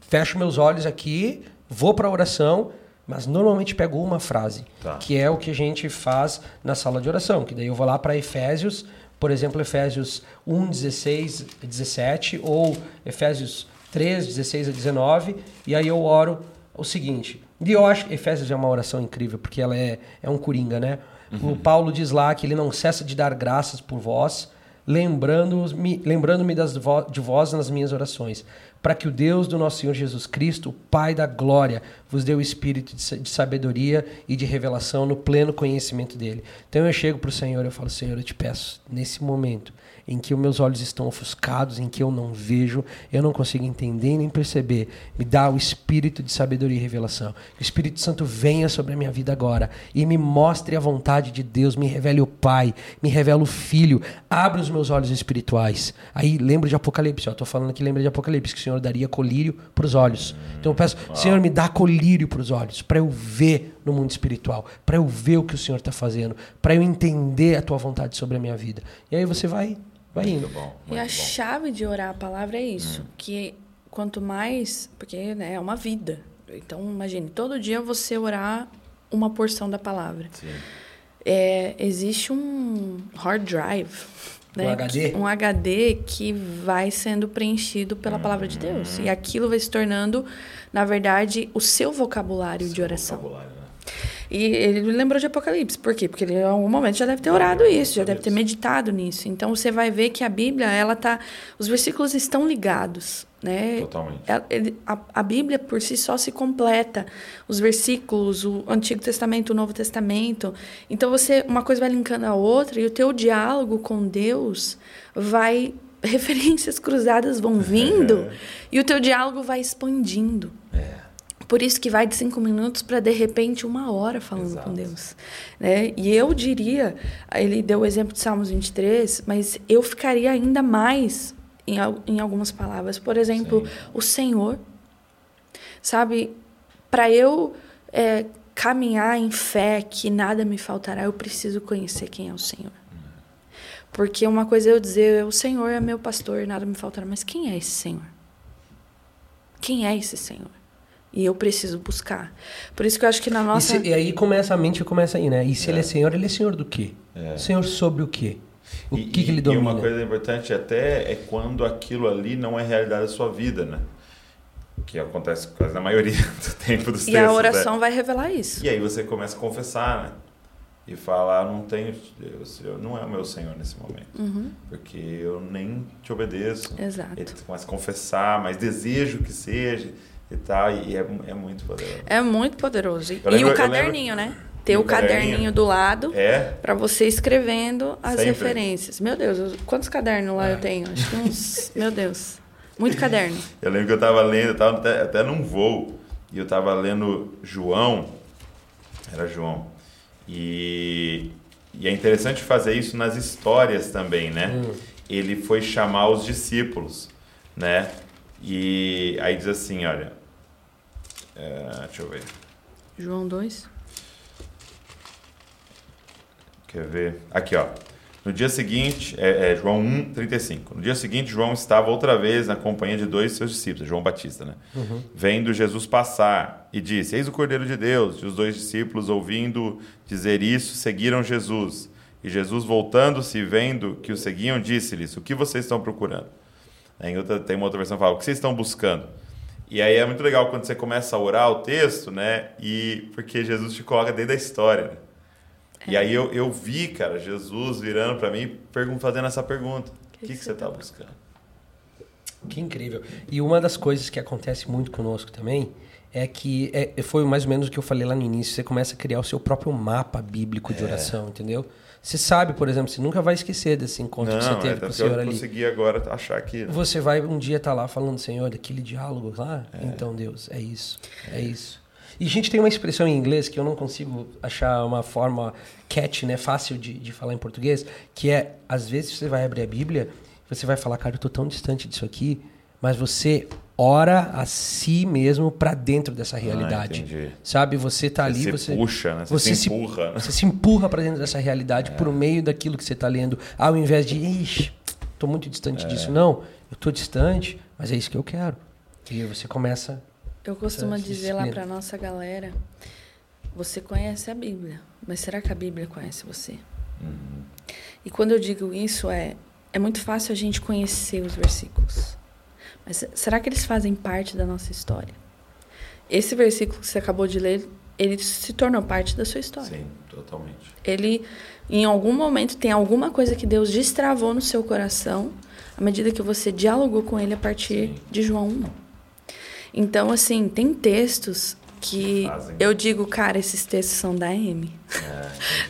fecho meus olhos aqui, vou para a oração, mas normalmente pego uma frase, Tá. que é o que a gente faz na sala de oração, que daí eu vou lá para Efésios, por exemplo, Efésios 1, 16, 17, ou Efésios 3, 16 a 19, e aí eu oro o seguinte. E eu acho Efésios é uma oração incrível, porque ela é, é um coringa, né? O Paulo diz lá que ele não cessa de dar graças por vós, lembrando-me lembrando das vo de vós nas minhas orações, para que o Deus do nosso Senhor Jesus Cristo, o Pai da glória, vos dê o espírito de sa- de sabedoria e de revelação no pleno conhecimento dele. Então eu chego para o Senhor eu falo, Senhor, eu te peço, nesse momento em que os meus olhos estão ofuscados, em que eu não vejo, eu não consigo entender nem perceber, me dá o espírito de sabedoria e revelação. Que o Espírito Santo venha sobre a minha vida agora e me mostre a vontade de Deus, me revele o Pai, me revele o Filho, abre os meus olhos espirituais. Aí lembro de Apocalipse, ó, tô falando aqui, lembra de Apocalipse, que o Senhor daria colírio para os olhos. Então eu peço, Senhor, me dá colírio para os olhos, para eu ver no mundo espiritual, para eu ver o que o Senhor está fazendo, para eu entender a tua vontade sobre a minha vida. E aí você vai, vai indo. Muito bom. E a bom. chave de orar a palavra é isso, que quanto mais, porque né, é uma vida. Então, imagine, todo dia você orar uma porção da palavra. Sim. É, existe um hard drive, né, Um HD? que- um HD que vai sendo preenchido pela palavra de Deus. E aquilo vai se tornando, na verdade, o seu vocabulário de oração. Vocabulário, né? E ele lembrou de Apocalipse. Por quê? Porque ele em algum momento já deve ter orado isso, já deve ter meditado nisso. Então você vai ver que a Bíblia, ela tá. Os versículos estão ligados. Né? Totalmente. Ele- A, a Bíblia por si só se completa. Os versículos, o Antigo Testamento, o Novo Testamento. Então você, uma coisa vai linkando a outra e o teu diálogo com Deus vai. Referências cruzadas vão vindo e o teu diálogo vai expandindo. Por isso que vai de cinco minutos para de repente uma hora falando Exato. com Deus. Né? E eu diria, ele deu o exemplo de Salmos 23, mas eu ficaria ainda mais em, em algumas palavras. Por exemplo, Sim. o Senhor. Sabe, para eu é, caminhar em fé que nada me faltará, eu preciso conhecer quem é o Senhor. Porque uma coisa é eu dizer, o Senhor é meu pastor, nada me faltará, mas quem é esse Senhor? Quem é esse Senhor? E eu preciso buscar. Por isso que eu acho que na E, nossa. se- e aí começa a mente começa aí, né? E se ele é senhor, ele é senhor do quê? É. Senhor sobre o quê? O E- que, que e- ele domina? E uma coisa importante até é quando aquilo ali não é realidade da sua vida, né? que acontece quase na maioria do tempo dos E textos. a né? oração vai revelar isso. E aí você começa a confessar, né? E falar, não tenho Deus, eu não é o meu Senhor nesse momento. Uhum. Porque eu nem te obedeço. Exato. E tu começa a confessar, mas desejo que seja e tal. E é, é muito poderoso. É muito poderoso. E, lembro- e o caderninho, né? Ter o caderninho? caderninho do lado É, pra você escrevendo as Sempre. referências. Meu Deus, eu- quantos cadernos lá É. eu tenho? Acho que uns. Meu Deus. Muito caderno. eu lembro que eu tava lendo, eu tava até, até num voo, e eu tava lendo João, era João, e, e é interessante fazer isso nas histórias também, né? Ele foi chamar os discípulos, né? E aí diz assim, olha, é, deixa eu ver, João 2. Quer ver? Aqui, ó. No dia seguinte, é, é João 1, 35. No dia seguinte, João estava outra vez na companhia de dois de seus discípulos, João Batista, né? Vendo Jesus passar e disse: Eis o Cordeiro de Deus. E os dois discípulos, ouvindo dizer isso, seguiram Jesus. E Jesus, voltando-se e vendo que o seguiam, disse-lhes: O que vocês estão procurando? Em outra, tem uma outra versão que fala: O que vocês estão buscando? E aí é muito legal quando você começa a orar o texto, né? E porque Jesus te coloca dentro da história. Né? E aí eu, eu vi, cara, Jesus virando para mim, fazendo essa pergunta: O que, que, você está buscando? Que incrível. E uma das coisas que acontece muito conosco também é que é, foi mais ou menos o que eu falei lá no início. Você começa a criar o seu próprio mapa bíblico É. de oração, entendeu? Você sabe, por exemplo, você nunca vai esquecer desse encontro que você Não, é, teve com o Senhor eu ali. consegui agora achar que. Você vai um dia estar lá falando, Senhor, daquele diálogo lá. É. Então, Deus, é isso. É isso. E a gente tem uma expressão em inglês que eu não consigo achar uma forma catch, né, fácil de, de falar em português, que é, às vezes você vai abrir a Bíblia, você vai falar, cara, eu tô tão distante disso aqui, mas você ora a si mesmo para dentro dessa realidade. Ah. Sabe, você tá ali, Você você puxa, né? Você se empurra, né? Você se empurra para dentro dessa realidade É. por meio daquilo que você tá lendo, ao invés de, ixi, tô muito distante É. disso. Não, eu tô distante, mas é isso que eu quero. E aí você começa Eu costumo Essa dizer lá pra nossa galera: você conhece a Bíblia, mas será que a Bíblia conhece você? Uhum. E quando eu digo isso, é, é muito fácil a gente conhecer os versículos. Mas será que eles fazem parte da nossa história? Esse versículo que você acabou de ler, ele se tornou parte da sua história. Sim, totalmente. Ele, em algum momento, tem alguma coisa que Deus destravou no seu coração à medida que você dialogou com ele a partir Sim. de João 1. Então, assim, tem textos que Fazem. eu digo, cara, esses textos são da M.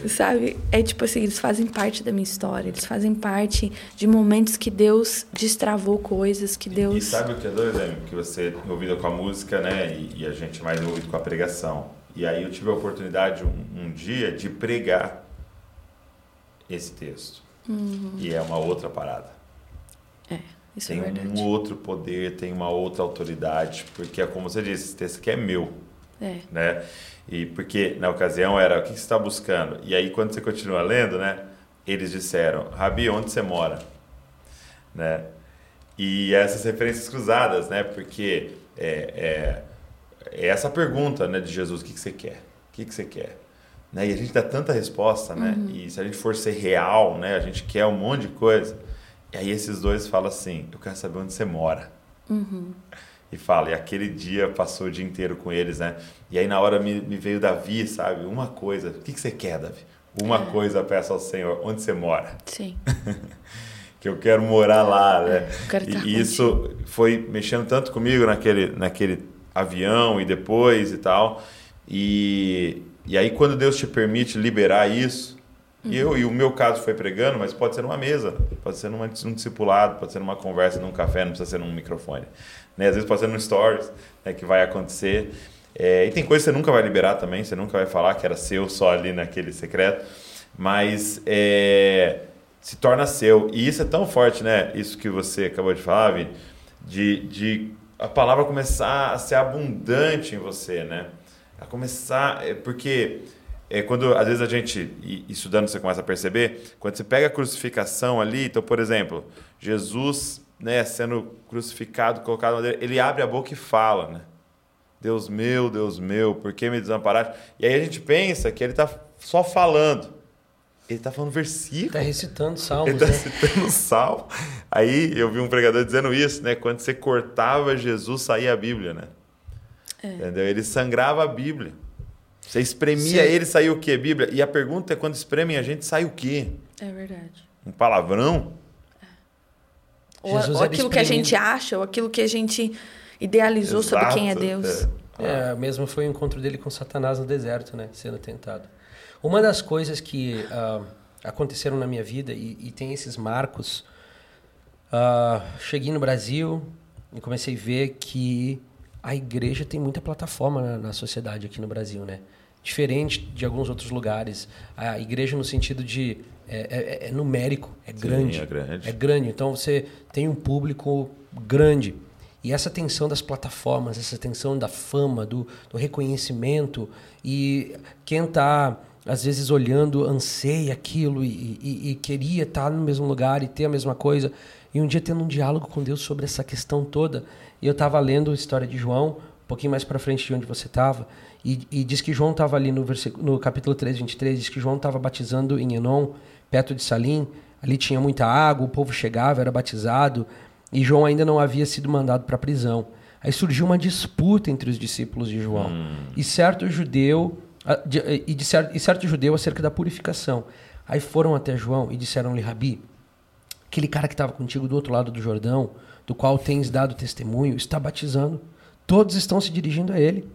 É, Sabe? É tipo assim, eles fazem parte da minha história, eles fazem parte de momentos que Deus destravou coisas, que E Deus. sabe o que é doido, Amy? Que você é envolvido com a música, né? E, e a gente é mais envolvido com a pregação. E aí eu tive a oportunidade um, um dia de pregar esse texto. Uhum. E é uma outra parada. É, isso tem é um outro poder, tem uma outra autoridade, porque é como você disse, esse texto aqui é meu, É. né? E porque na ocasião era o que você está buscando? E aí quando você continua lendo, né? Eles disseram, Rabi, onde você mora? Né? E essas referências cruzadas, né? Porque é, é, é essa pergunta né, de Jesus, o que, que você quer? O que, que você quer? Né? E a gente dá tanta resposta, né? E se a gente for ser real, né? A gente quer um monte de coisa. E aí esses dois falam assim, eu quero saber onde você mora. E fala, e aquele dia passou o dia inteiro com eles, né? E aí na hora me, me veio Davi, sabe? Uma coisa, o que, que você quer, Davi? Uma coisa peço ao Senhor, onde você mora? Sim. que eu quero morar lá, né? eu quero estar e isso foi mexendo tanto comigo naquele, naquele avião e depois e tal. E, e aí quando Deus te permite liberar isso, e eu e o meu caso foi pregando, mas pode ser numa mesa, pode ser numa, num discipulado, pode ser numa conversa, num café, não precisa ser num microfone. Né? Às vezes ser num stories né, que vai acontecer. É, e tem coisa que você nunca vai liberar também, você nunca vai falar que era seu só ali naquele secreto. Mas é, se torna seu. E isso é tão forte, né? Isso que você acabou de falar, Vini, de, de a palavra começar a ser abundante em você, né? A começar, é porque é quando às vezes a gente, e estudando você começa a perceber, quando você pega a crucificação ali, então, por exemplo, Jesus, né, sendo crucificado, colocado na madeira, ele abre a boca e fala, né? Deus meu, Deus meu, por que me desamparaste? E aí a gente pensa que ele está só falando. Ele tá falando versículo. Tá recitando salmos, Ele tá né? citando salmo. Aí eu vi um pregador dizendo isso, né? Quando você cortava Jesus, saía a Bíblia, né? Entendeu? Ele sangrava a Bíblia. Você espremia Sim. ele, saía o quê? Bíblia. E a pergunta é: quando espremem a gente, sai o quê? É verdade. Um palavrão? Ou, Jesus ou aquilo que a gente acha, ou aquilo que a gente idealizou sobre quem é Exato, Deus. É, mesmo foi o encontro dele com Satanás no deserto, né? Sendo tentado. Uma das coisas que ah, aconteceram na minha vida, e, e tem esses marcos, ah, cheguei no Brasil e comecei a ver que a igreja tem muita plataforma na, na sociedade aqui no Brasil, né? Diferente de alguns outros lugares. A igreja no sentido de... É, é- é numérico, é grande. é grande. É grande. Então você tem um público grande. E essa tensão das plataformas, essa tensão da fama, do, do reconhecimento, e quem está, às vezes, olhando, anseia aquilo e, e- e queria estar no mesmo lugar e ter a mesma coisa. E um dia tendo um diálogo com Deus sobre essa questão toda. E eu estava lendo a história de João, um pouquinho mais para frente de onde você estava, e, e diz que João estava ali no, versículo, no capítulo 3, 23, diz que João estava batizando em Enon, perto de Salim. Ali tinha muita água, o povo chegava, era batizado, e João ainda não havia sido mandado para a prisão. Aí surgiu uma disputa entre os discípulos de João. E certo judeu de- e, de certo, e certo judeu acerca da purificação. Aí foram até João e disseram-lhe, Rabi, aquele cara que estava contigo do outro lado do Jordão, do qual tens dado testemunho, está batizando. Todos estão se dirigindo a ele.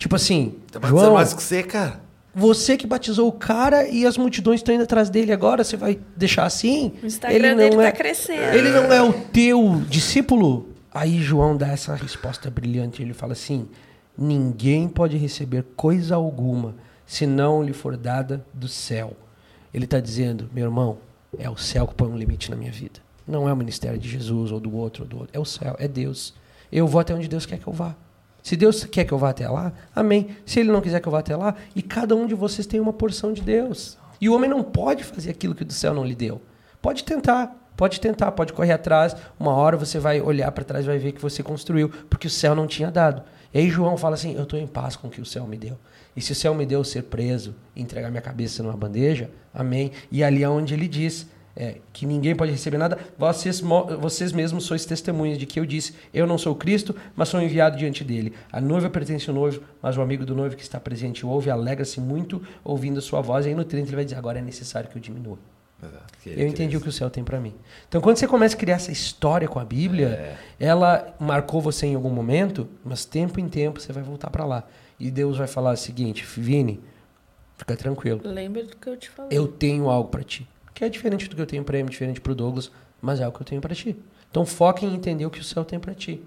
Tipo assim, Tá batizando João, mais que você, cara. você que batizou o cara e as multidões estão indo atrás dele agora, você vai deixar assim? O Instagram dele tá crescendo. Ele não é o teu discípulo? Aí João dá essa resposta brilhante. Ele fala assim: ninguém pode receber coisa alguma se não lhe for dada do céu. Ele está dizendo, meu irmão, é o céu que põe um limite na minha vida. Não é o ministério de Jesus ou do outro ou do outro. É o céu, é Deus. Eu vou até onde Deus quer que eu vá. Se Deus quer que eu vá até lá, amém. Se Ele não quiser que eu vá até lá, e cada um de vocês tem uma porção de Deus. E o homem não pode fazer aquilo que do céu não lhe deu. Pode tentar, pode tentar, pode correr atrás. Uma hora você vai olhar para trás e vai ver que você construiu, porque o céu não tinha dado. E aí João fala assim: Eu estou em paz com o que o céu me deu. E se o céu me deu ser preso, entregar minha cabeça numa bandeja, amém. E ali é onde ele diz é, que ninguém pode receber nada. Vocês, vocês mesmos sois testemunhas de que eu disse: Eu não sou Cristo, mas sou enviado diante dele. A noiva pertence ao noivo, mas o amigo do noivo que está presente ouve e alegra-se muito ouvindo a sua voz. E aí no 30 ele vai dizer: Agora é necessário que eu diminua. Eu entendi o que o céu tem para mim. Então, quando você começa a criar essa história com a Bíblia, ela marcou você em algum momento, mas tempo em tempo você vai voltar para lá. E Deus vai falar o seguinte: Vini, fica tranquilo. Lembra do que eu te falei. Eu tenho algo para ti. Que é diferente do que eu tenho para ele, diferente para o Douglas, mas é o que eu tenho para ti. Então, foca em entender o que o céu tem para ti.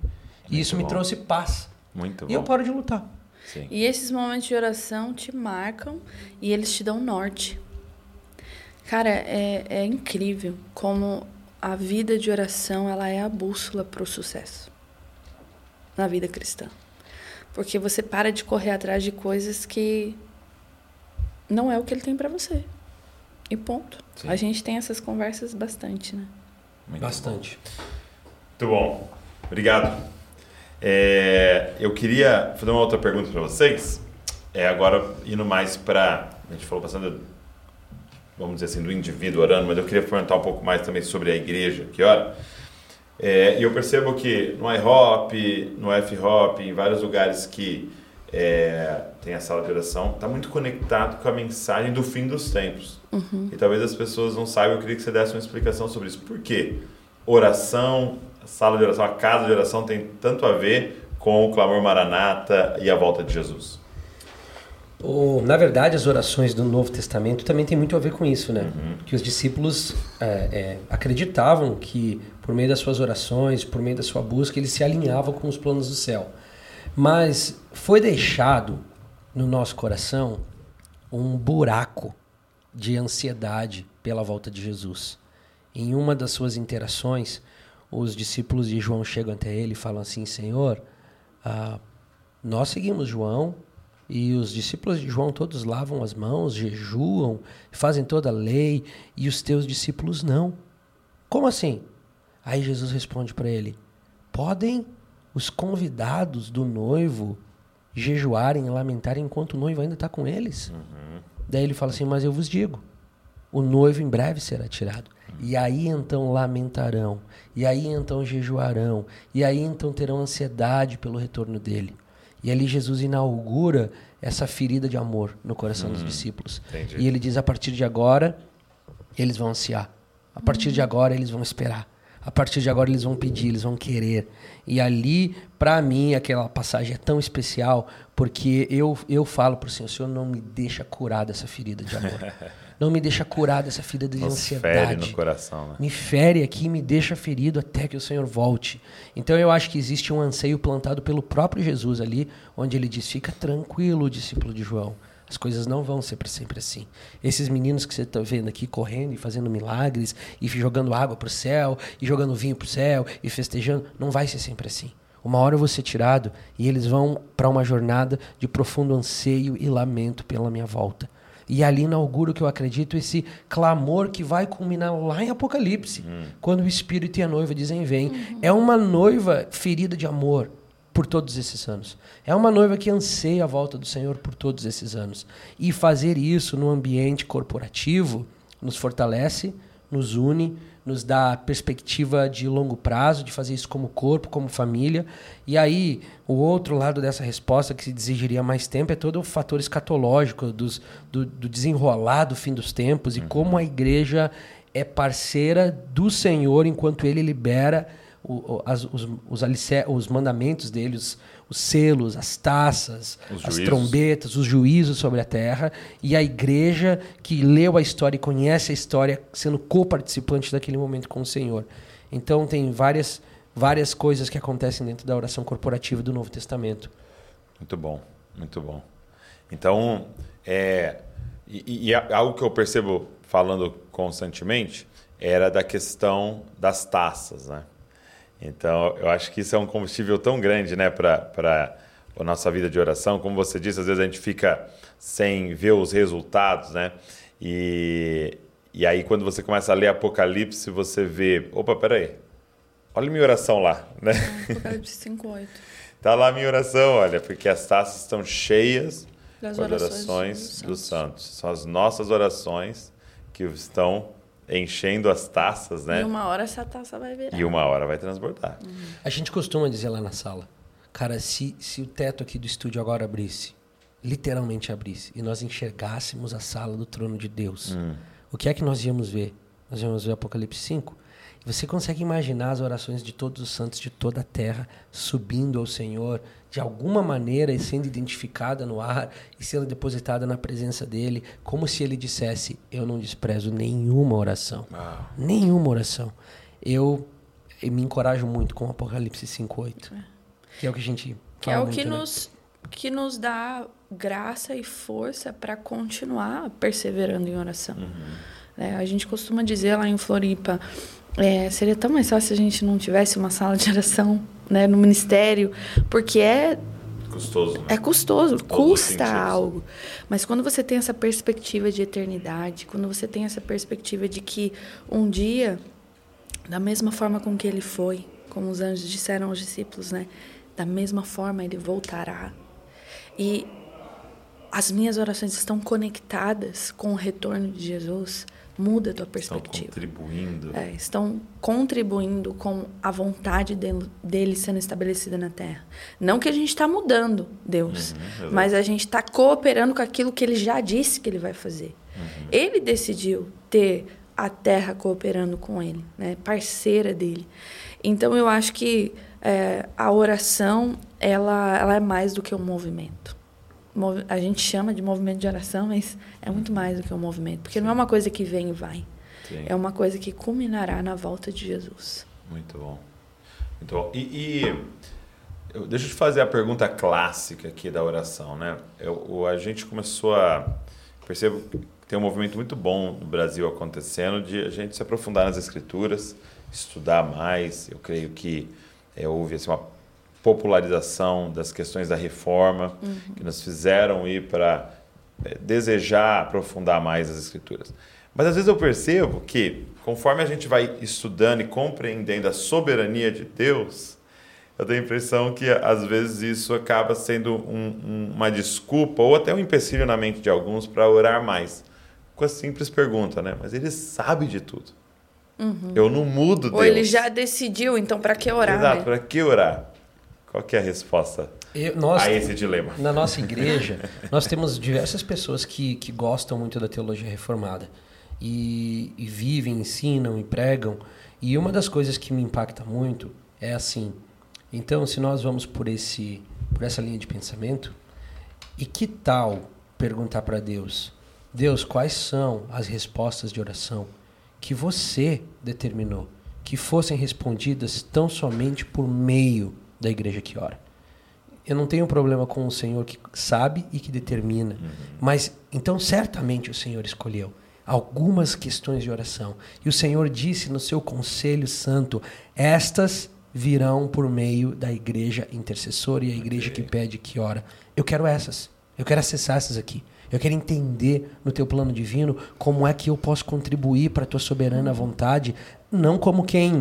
E isso me bom. trouxe paz. Muito E eu bom. paro de lutar. Sim. E esses momentos de oração te marcam e eles te dão norte. Cara, é, é incrível como a vida de oração ela é a bússola para o sucesso na vida cristã. Porque você para de correr atrás de coisas que não é o que ele tem para você. E ponto. Sim. A gente tem essas conversas bastante, né? Muito Bastante. Muito bom. Obrigado. É, eu queria fazer uma outra pergunta para vocês. É, agora, indo mais para. A gente falou bastante, vamos dizer assim, do indivíduo orando, mas eu queria perguntar um pouco mais também sobre a igreja que ora. É, e eu percebo que no iHop, no F-Hop, em vários lugares que é, tem a sala de oração, está muito conectado com a mensagem do fim dos tempos. E talvez as pessoas não saibam, eu queria que você desse uma explicação sobre isso. Por quê? Oração, a sala de oração, a casa de oração tem tanto a ver com o clamor maranata e a volta de Jesus. O- na verdade, as orações do Novo Testamento também tem muito a ver com isso, né? Que os discípulos é, é, acreditavam que por meio das suas orações, por meio da sua busca, eles se alinhavam com os planos do céu. Mas foi deixado no nosso coração um buraco de ansiedade pela volta de Jesus. Em uma das suas interações, os discípulos de João chegam até ele e falam assim: Senhor, ah, nós seguimos João e os discípulos de João todos lavam as mãos, jejuam, fazem toda a lei e os teus discípulos não. Como assim? Aí Jesus responde para ele: Podem os convidados do noivo jejuarem e lamentarem enquanto o noivo ainda está com eles? Daí ele fala assim: Mas eu vos digo, o noivo em breve será tirado. E aí então lamentarão, e aí então jejuarão, e aí então terão ansiedade pelo retorno dele. E ali Jesus inaugura essa ferida de amor no coração dos discípulos. entendi. E ele diz: a partir de agora, eles vão ansiar. A partir de agora, eles vão esperar. A partir de agora, eles vão pedir, eles vão querer. E ali, para mim, aquela passagem é tão especial, porque eu, eu falo para o Senhor: Senhor, não me deixa curar dessa ferida de amor. Não me deixa curar dessa ferida de Nos ansiedade fere no coração, né? me fere aqui, me deixa ferido até que o Senhor volte. Então eu acho que existe um anseio plantado pelo próprio Jesus ali, onde ele diz: fica tranquilo, discípulo de João. As coisas não vão ser para sempre assim. Esses meninos que você está vendo aqui correndo e fazendo milagres, e jogando água para o céu, e jogando vinho para o céu, e festejando, não vai ser sempre assim. Uma hora eu vou ser tirado e eles vão para uma jornada de profundo anseio e lamento pela minha volta. E ali inaugura o que eu acredito, esse clamor que vai culminar lá em Apocalipse, quando o Espírito e a noiva dizem: Vem. É uma noiva ferida de amor por todos esses anos. É uma noiva que anseia a volta do Senhor por todos esses anos. E fazer isso no ambiente corporativo nos fortalece, nos une, nos dá perspectiva de longo prazo, de fazer isso como corpo, como família. E aí, o outro lado dessa resposta, que se exigiria mais tempo, é todo o fator escatológico dos, do, do desenrolar do fim dos tempos e como a igreja é parceira do Senhor enquanto ele libera o- as- os, os, os mandamentos dele, os, os selos, as taças, Os as juízos. trombetas, os juízos sobre a terra, e a igreja que leu a história e conhece a história, sendo co-participante daquele momento com o Senhor. Então tem várias, várias coisas que acontecem dentro da oração corporativa do Novo Testamento. Muito bom, muito bom. Então, é, e, e algo que eu percebo falando constantemente era da questão das taças, né? Então, eu acho que isso é um combustível tão grande, né, para a nossa vida de oração. Como você disse, às vezes a gente fica sem ver os resultados, né? E, e aí, quando você começa a ler Apocalipse, você vê: opa, peraí, olha minha oração lá, né? Apocalipse 5:8. Tá lá a minha oração, olha, porque as taças estão cheias Das orações orações dos dos santos. santos. São as nossas orações que estão enchendo as taças, né? E uma hora essa taça vai virar. E uma hora vai transbordar. A gente costuma dizer lá na sala, cara, se, se o teto aqui do estúdio agora abrisse, literalmente abrisse, e nós enxergássemos a sala do trono de Deus, o que é que nós íamos ver? Nós íamos ver Apocalipse 5. E você consegue imaginar as orações de todos os santos de toda a terra subindo ao Senhor de alguma maneira e sendo identificada no ar e sendo depositada na presença dele, como se ele dissesse: Eu não desprezo nenhuma oração. Nenhuma oração. Eu, eu me encorajo muito com o Apocalipse 5:8. Que é o que a gente Que é o que né? nos, que nos dá graça e força para continuar perseverando em oração. É, a gente costuma dizer lá em Floripa, é, seria tão mais fácil se a gente não tivesse uma sala de oração né, no ministério, porque é Custoso. né? é custoso, Todos os custa algo. Mas quando você tem essa perspectiva de eternidade, quando você tem essa perspectiva de que um dia, da mesma forma com que ele foi, como os anjos disseram aos discípulos, né? Da mesma forma ele voltará. E as minhas orações estão conectadas com o retorno de Jesus, muda a tua Estão perspectiva. contribuindo. É, estão contribuindo com a vontade dele, dele sendo estabelecida na Terra. Não que a gente está mudando Deus, exato. mas a gente está cooperando com aquilo que ele já disse que ele vai fazer. Ele decidiu ter a Terra cooperando com ele, né? parceira dele. Então eu acho que é, a oração ela, ela é mais do que um movimento. A gente chama de movimento de oração, mas é muito mais do que um movimento, porque não é uma coisa que vem e vai. Sim. É uma coisa que culminará na volta de Jesus. Muito bom. Muito bom. E, e eu- deixa eu te fazer a pergunta clássica aqui da oração, né? Eu, o- a gente começou a percebo que tem um movimento muito bom no Brasil acontecendo de a gente se aprofundar nas escrituras, estudar mais. Eu creio que é, houve assim, uma popularização das questões da reforma que nos fizeram ir para é, desejar aprofundar mais as escrituras. Mas às vezes eu percebo que, conforme a gente vai estudando e compreendendo a soberania de Deus, eu tenho a impressão que às vezes isso acaba sendo um- um- uma desculpa ou até um empecilho na mente de alguns para orar mais. com a simples pergunta, né? Mas ele sabe de tudo. Eu não mudo Deus. Ou ele já decidiu, então para que orar? Exato, né? para que orar? Qual que é a resposta Eu- nós, a esse dilema? Na nossa igreja, nós temos diversas pessoas que, que gostam muito da teologia reformada. E, e vivem, ensinam e pregam. E uma das coisas que me impacta muito é assim. Então, se nós vamos por, esse, por essa linha de pensamento, e que tal perguntar para Deus: Deus, quais são as respostas de oração que você determinou que fossem respondidas tão somente por meio da igreja que ora? Eu não tenho problema com o Senhor que sabe e que determina, mas então certamente o Senhor escolheu algumas questões de oração. E o Senhor disse no seu conselho santo: estas virão por meio da igreja intercessora e a igreja que pede que ora. Eu quero essas. Eu quero acessar essas aqui. Eu quero entender no teu plano divino como é que eu posso contribuir para a tua soberana vontade, não como quem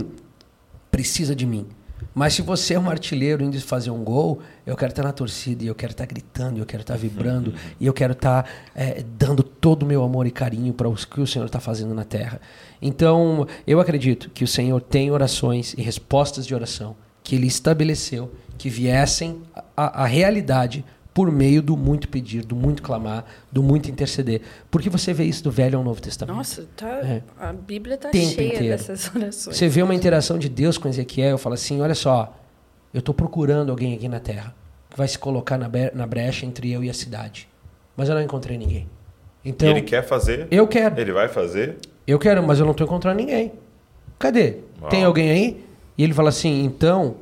precisa de mim. Mas se você é um artilheiro indo fazer um gol, eu quero estar na torcida, e eu quero estar gritando, e eu quero estar vibrando, e eu quero estar eh, dando todo o meu amor e carinho para o que o Senhor está fazendo na terra. Então, eu acredito que o Senhor tem orações e respostas de oração que Ele estabeleceu que viessem à realidade por meio do muito pedir, do muito clamar, do muito interceder. Porque você vê isso do Velho ao Novo Testamento. Nossa, tá, É. a Bíblia tá Tempo cheia inteiro. dessas orações. Você vê uma interação de Deus com Ezequiel, fala assim: olha só, eu estou procurando alguém aqui na terra que vai se colocar na brecha entre eu e a cidade. Mas eu não encontrei ninguém. Então, ele quer fazer? eu quero, Ele vai fazer? eu quero, mas eu não estou encontrando ninguém. Cadê? Uau. Tem alguém aí? E ele fala assim: então,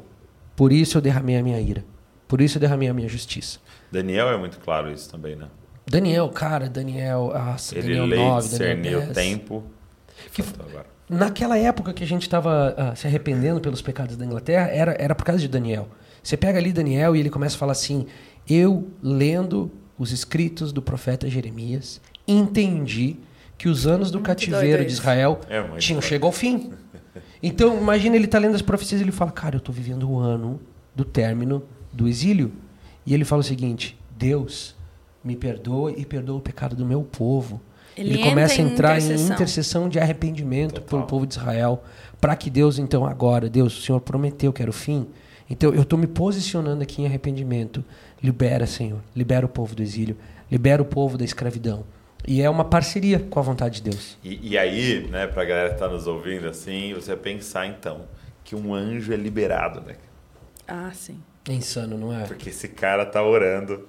por isso eu derramei a minha ira. Por isso eu derramei a minha justiça. Daniel é muito claro isso também, né? Daniel, cara, Daniel, nossa, Ele Daniel lê, 9, discernir Daniel o 10. tempo. Que-. Naquela época que a gente estava se arrependendo pelos pecados da Inglaterra, era, era por causa de Daniel. Você pega ali Daniel e ele começa a falar assim: Eu, lendo os escritos do profeta Jeremias, entendi que os anos do Muito cativeiro de. Israel É tinham chegado ao fim. Então, imagina ele tá lendo as profecias e ele fala: Cara, eu estou vivendo o ano do término do exílio. E ele fala o seguinte: Deus, me perdoa e perdoa o pecado do meu povo. Ele Ele, começa a entra em entrar em intercessão. intercessão de arrependimento Total. pelo povo de Israel, para que Deus então agora, Deus, o Senhor prometeu que era o fim. Então eu estou me posicionando aqui em arrependimento. Libera, Senhor, libera o povo do exílio, libera o povo da escravidão. E é uma parceria com a vontade de Deus. E, e aí, né, pra galera que tá nos ouvindo assim, você pensar então que um anjo é liberado, né? Ah, sim. É insano, não é? Porque esse cara tá orando.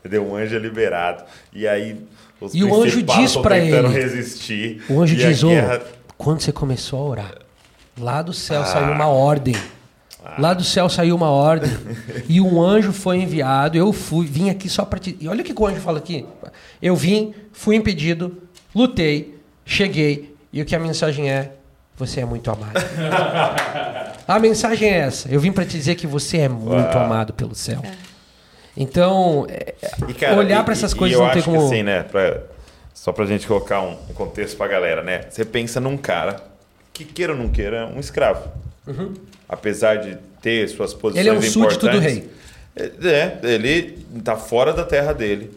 Entendeu? Um anjo é liberado. E aí os E o anjo diz tentando ele- resistir. O anjo diz: "Ô, guerra- quando você começou a orar, lá do céu Ah. saiu uma ordem. Lá do céu saiu uma ordem. e um anjo foi enviado. Eu fui, vim aqui só para te. E olha o que que o anjo fala aqui. Eu vim, fui impedido, lutei, cheguei. E o que a mensagem é? Você é muito amado. a mensagem é essa. Eu vim para te dizer que você é muito Uau. amado pelo céu. Então, é, E, cara, olhar para essas e- coisas e eu não tem como. que assim, né? pra- só pra gente colocar um, um contexto pra galera, né? Você pensa num cara que, queira ou não queira, é um escravo. Apesar de ter suas posições Uhum. Ele é um súdito do importantes, É, ele tá fora da terra dele.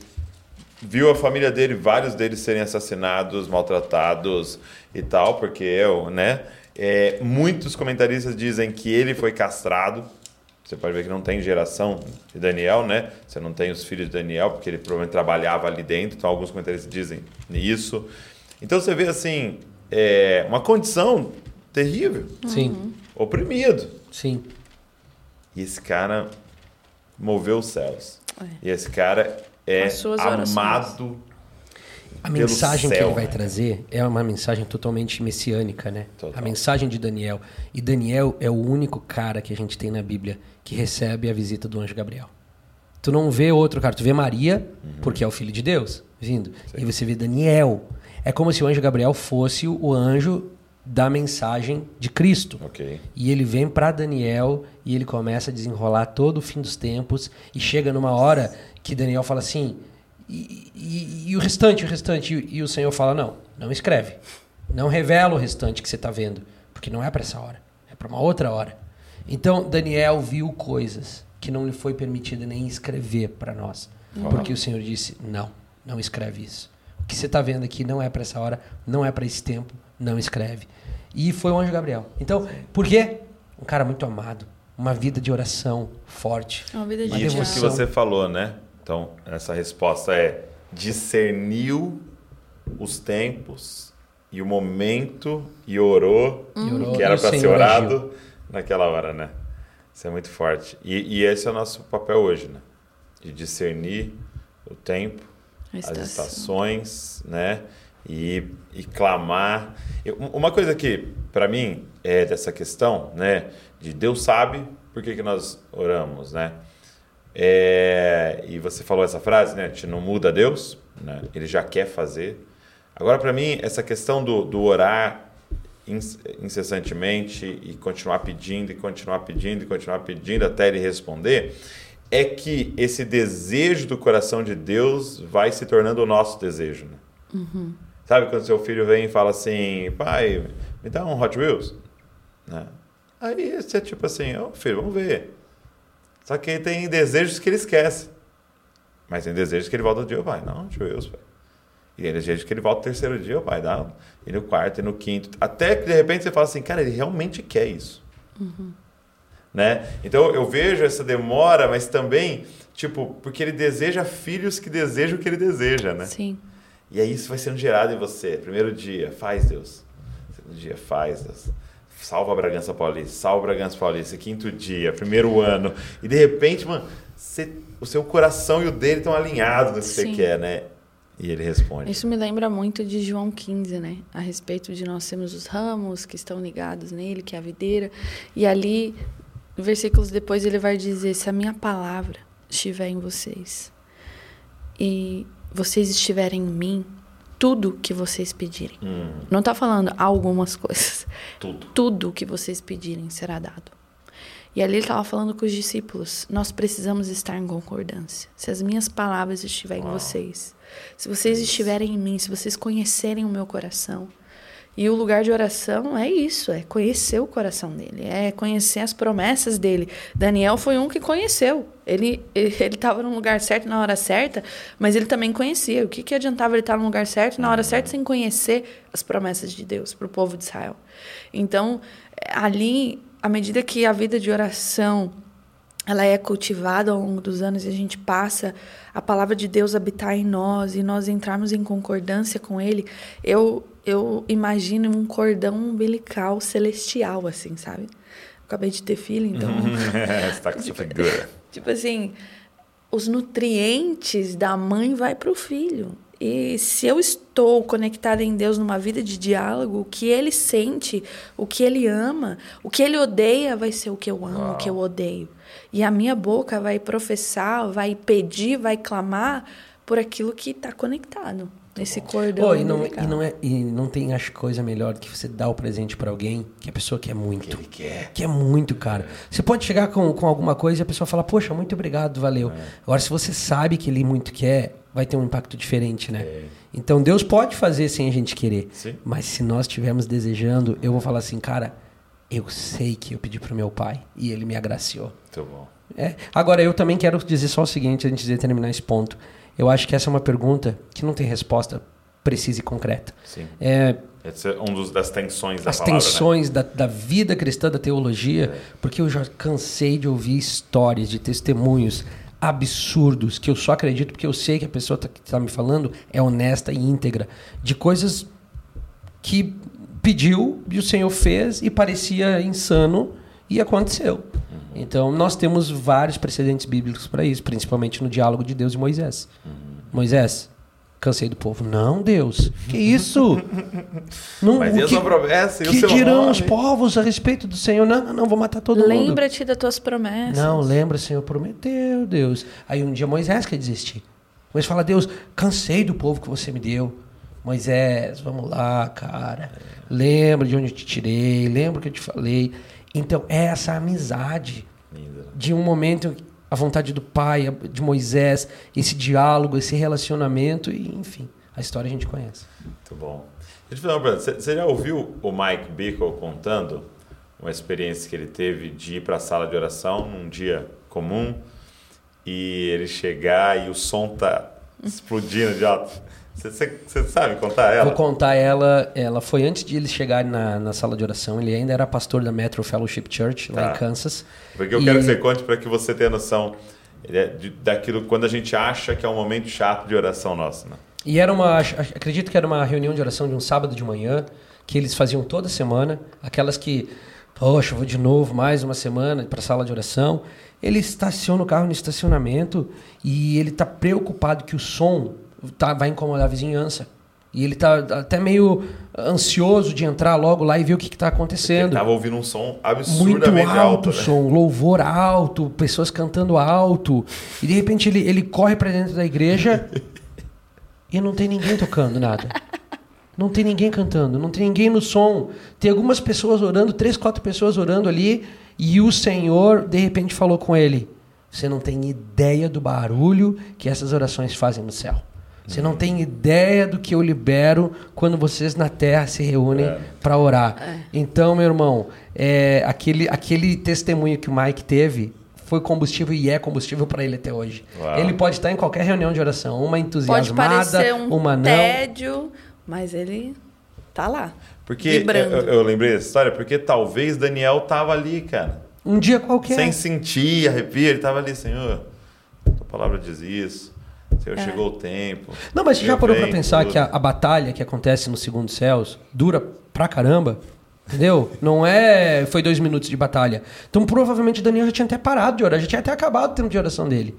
Viu a família dele, vários deles serem assassinados, maltratados e tal, porque eu, né? É, muitos comentaristas dizem que ele foi castrado. Você pode ver que não tem geração de Daniel, né? Você não tem os filhos de Daniel, porque ele provavelmente trabalhava ali dentro. Então, alguns comentaristas dizem isso. Então, você vê, assim, é, uma condição terrível. Sim, Oprimido. sim. E esse cara moveu os céus. É. E esse cara é amado. A mensagem que céu, ele vai né? trazer é uma mensagem totalmente messiânica, né? Total. A mensagem de Daniel. E Daniel é o único cara que a gente tem na Bíblia que recebe a visita do anjo Gabriel. Tu não vê outro cara, tu vê Maria, Uhum. porque é o filho de Deus, vindo. E você vê Daniel. É como se o anjo Gabriel fosse o anjo da mensagem de Cristo. Ok. E ele vem para Daniel e ele começa a desenrolar todo o fim dos tempos e chega numa hora que Daniel fala assim e, e- e o restante, o restante e, e o Senhor fala não, não escreve, não revela o restante que você está vendo, porque não é para essa hora, é para uma outra hora. Então Daniel viu coisas que não lhe foi permitido nem escrever para nós, porque o Senhor disse não, não escreve isso. O que você está vendo aqui não é para essa hora, não é para esse tempo, não escreve. E foi o anjo Gabriel. Então, por quê? Um cara muito amado, uma vida de oração forte. Uma vida de Uma Isso que devoção. você falou, né? Então, essa resposta é discerniu os tempos e o momento e orou, orou, que era para ser orado agiu. naquela hora, né? Isso é muito forte. E, e esse é o nosso papel hoje, né? De discernir o tempo, as estações, né? E, e clamar. Eu- uma coisa que, para mim, é dessa questão, né? De Deus sabe por que, que nós oramos, né? É, e você falou essa frase, né? A gente não muda Deus, né? Ele já quer fazer. Agora, para mim, essa questão do, do orar inc- incessantemente e continuar pedindo, e continuar pedindo, e continuar pedindo até ele responder, é que esse desejo do coração de Deus vai se tornando o nosso desejo. Né? Sabe quando seu filho vem e fala assim, pai, me dá um Hot Wheels? Né? Aí você é tipo assim, ô filho, vamos ver. Só que tem desejos que ele esquece. Mas tem desejos que ele volta no dia, pai, não, Wheels, pai. E tem desejos que ele volta no terceiro dia, pai, dá. E no quarto, e no quinto. Até que de repente você fala assim, cara, ele realmente quer isso. Né? Então eu vejo essa demora, mas também, tipo, porque ele deseja filhos que desejam o que ele deseja, né? Sim. E aí isso vai sendo gerado em você. Primeiro dia, faz Deus. Segundo dia, faz Deus. Salva a Bragança Paulista, salva a Bragança Paulista. Quinto dia, primeiro ano. E de repente, mano, você- o seu coração e o dele estão alinhados no que você quer, né? E ele responde. Isso me lembra muito de João 15, né? A respeito de nós temos os ramos que estão ligados nele, que é a videira. E ali, versículos depois, ele vai dizer: Se a minha palavra estiver em vocês e vocês estiverem em mim, tudo que vocês pedirem. Hum, Não está falando algumas coisas. tudo. Tudo que vocês pedirem será dado. E ali ele estava falando com os discípulos: nós precisamos estar em concordância. Se as minhas palavras estiverem em Uau. vocês, se vocês estiverem em mim, se vocês conhecerem o meu coração. E o lugar de oração é isso, é conhecer o coração dele, é conhecer as promessas dele. Daniel foi um que conheceu. Ele ele estava no lugar certo na hora certa, mas ele também conhecia. O que, que adiantava ele estar no lugar certo na hora certa sem conhecer as promessas de Deus para o povo de Israel? Então, ali, à medida que a vida de oração ela é cultivada ao longo dos anos e a gente passa a palavra de Deus habitar em nós e nós entrarmos em concordância com Ele, eu, eu imagino um cordão umbilical celestial, assim, sabe? Acabei de ter filho, então. você tá com essa figura. Tipo assim, os nutrientes da mãe vai para o filho. E se eu estou conectada em Deus numa vida de diálogo, o que ele sente, o que ele ama, o que ele odeia vai ser o que eu amo, Uau. o que eu odeio. E a minha boca vai professar, vai pedir, vai clamar por aquilo que está conectado. Esse cordão. Pô, e, não, e, não é, e não tem, acho, coisa melhor do que você dar o presente pra alguém que a pessoa quer muito. Ele quer. Que é muito, cara. Você pode chegar com, com alguma coisa e a pessoa fala, poxa, muito obrigado, valeu. Agora, se você sabe que ele muito quer, vai ter um impacto diferente, né? É. Então, Deus pode fazer sem a gente querer. Sim. Mas se nós estivermos desejando, eu vou falar assim, cara, eu sei que eu pedi pro meu pai e ele me agraciou. Muito bom. É. Agora, eu também quero dizer só o seguinte, antes de terminar esse ponto. Eu acho que essa é uma pergunta que não tem resposta precisa e concreta. Sim. É, Esse é um dos, das tensões da as palavra, né? tensões da, da vida cristã, da teologia, porque eu já cansei de ouvir histórias, de testemunhos absurdos, que eu só acredito porque eu sei que a pessoa tá- que está me falando é honesta e íntegra, de coisas que pediu e o Senhor fez e parecia insano e aconteceu. Então, nós temos vários precedentes bíblicos para isso, principalmente no diálogo de Deus e Moisés. Moisés, cansei do povo. Não, Deus, que isso? Não, Mas a que- sua promessa e o que seu dirão nome? os povos a respeito do Senhor? Não, não, não, vou matar todo mundo. Lembra-te das tuas promessas. Não, lembra, Senhor prometeu, Deus. Aí um dia Moisés quer desistir. Moisés fala, Deus, cansei do povo que você me deu. Moisés, vamos lá, cara. Lembra de onde eu te tirei, lembra o que eu te falei. Então, é essa amizade de um momento, a vontade do pai, de Moisés, esse diálogo, esse relacionamento, e enfim, a história a gente conhece. Muito bom. Deixa eu te fazer uma pergunta. Você- Você já ouviu o Mike Bickle contando uma experiência que ele teve de ir para a sala de oração num dia comum e ele chegar e o som tá explodindo de alto? Você, sabe contar ela? Vou contar ela. Ela foi antes de ele chegar na, na sala de oração. Ele ainda era pastor da Metro Fellowship Church, lá Tá. em Kansas. Porque eu E- quero que você conte para que você tenha noção é, de- daquilo quando a gente acha que é um momento chato de oração nossa. Né? E era uma, acredito que era uma reunião de oração de um sábado de manhã, que eles faziam toda semana, aquelas que, poxa, vou de novo mais uma semana para a sala de oração. Ele estaciona o carro no estacionamento e ele está preocupado que o som tá, vai incomodar a vizinhança. E ele tá até meio ansioso de entrar logo lá e ver o que está Ele acontecendo. tava ouvindo um som Muito absurdamente alto alto. o né? som, louvor alto, pessoas cantando alto. E de repente ele, ele corre para dentro da igreja e não tem ninguém tocando nada. Não tem ninguém cantando, não tem ninguém no som. Tem algumas pessoas orando, três, quatro pessoas orando ali, e o Senhor de repente falou com ele: Você não tem ideia do barulho que essas orações fazem no céu. Você não tem ideia do que eu libero quando vocês na terra se reúnem É. para orar. Então, meu irmão, é, aquele, aquele testemunho que o Mike teve foi combustível e é combustível para ele até hoje. Uau. Ele pode estar em qualquer reunião de oração, uma Pode entusiasmada, parecer um uma não. tédio, mas ele tá lá. Porque eu, eu lembrei dessa história porque talvez Daniel tava ali, cara. Um dia qualquer. Sem sentir arrepio, ele tava ali, Senhor, tua palavra diz isso. Senhor, É. chegou o tempo. Não, mas você já parou pra vem, pensar tudo. que a, a batalha que acontece no segundo céus dura pra caramba? Entendeu? Não é. Foi dois minutos de batalha. Então provavelmente o Daniel já tinha até parado de orar, já tinha até acabado o tempo de oração dele.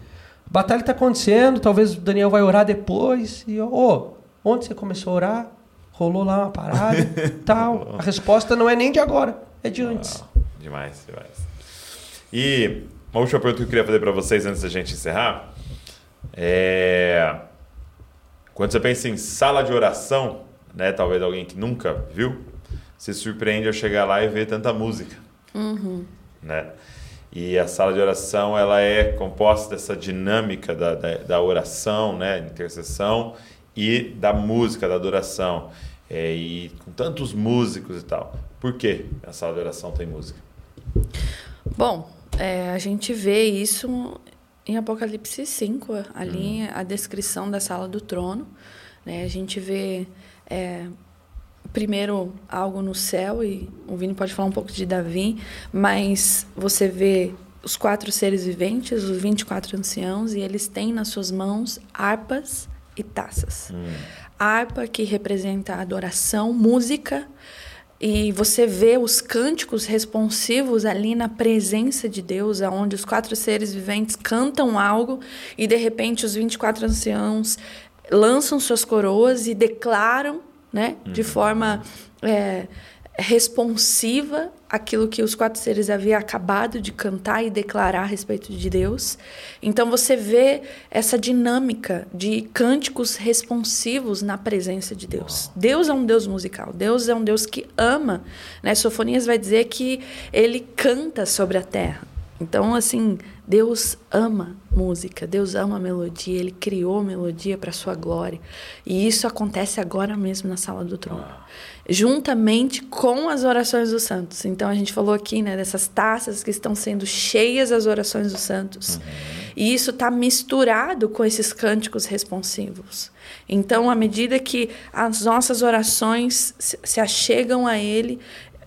A batalha tá acontecendo, talvez o Daniel vai orar depois. E, ô, onde você começou a orar? Rolou lá uma parada tal. A resposta não é nem de agora, é de antes. Uau, demais, demais. E uma última pergunta que eu queria fazer para vocês antes da gente encerrar é quando você pensa em sala de oração, né, talvez alguém que nunca viu, se surpreende ao chegar lá e ver tanta música, né? E a sala de oração ela é composta dessa dinâmica da, da, da oração, né, intercessão e da música, da adoração. É, e com tantos músicos e tal. Por que a sala de oração tem música? Bom, é, a gente vê isso em Apocalipse 5, ali a descrição da sala do trono. Né? A gente vê é, primeiro algo no céu, e o Vini pode falar um pouco de Davi, mas você vê os quatro seres viventes, os 24 anciãos, e eles têm nas suas mãos harpas e taças. A harpa que representa adoração, música, e você vê os cânticos responsivos ali na presença de Deus, aonde os quatro seres viventes cantam algo e de repente os 24 anciãos lançam suas coroas e declaram, né, de forma é, responsiva aquilo que os quatro seres haviam acabado de cantar e declarar a respeito de Deus. Então você vê essa dinâmica de cânticos responsivos na presença de Deus. Deus é um Deus musical. Deus é um Deus que ama, né? Sofonias vai dizer que ele canta sobre a terra. Então, assim, Deus ama música, Deus ama melodia, Ele criou melodia para sua glória. E isso acontece agora mesmo na sala do trono. Juntamente com as orações dos santos. Então, a gente falou aqui, né, dessas taças que estão sendo cheias as orações dos santos. E isso está misturado com esses cânticos responsivos. Então, à medida que as nossas orações se achegam a Ele,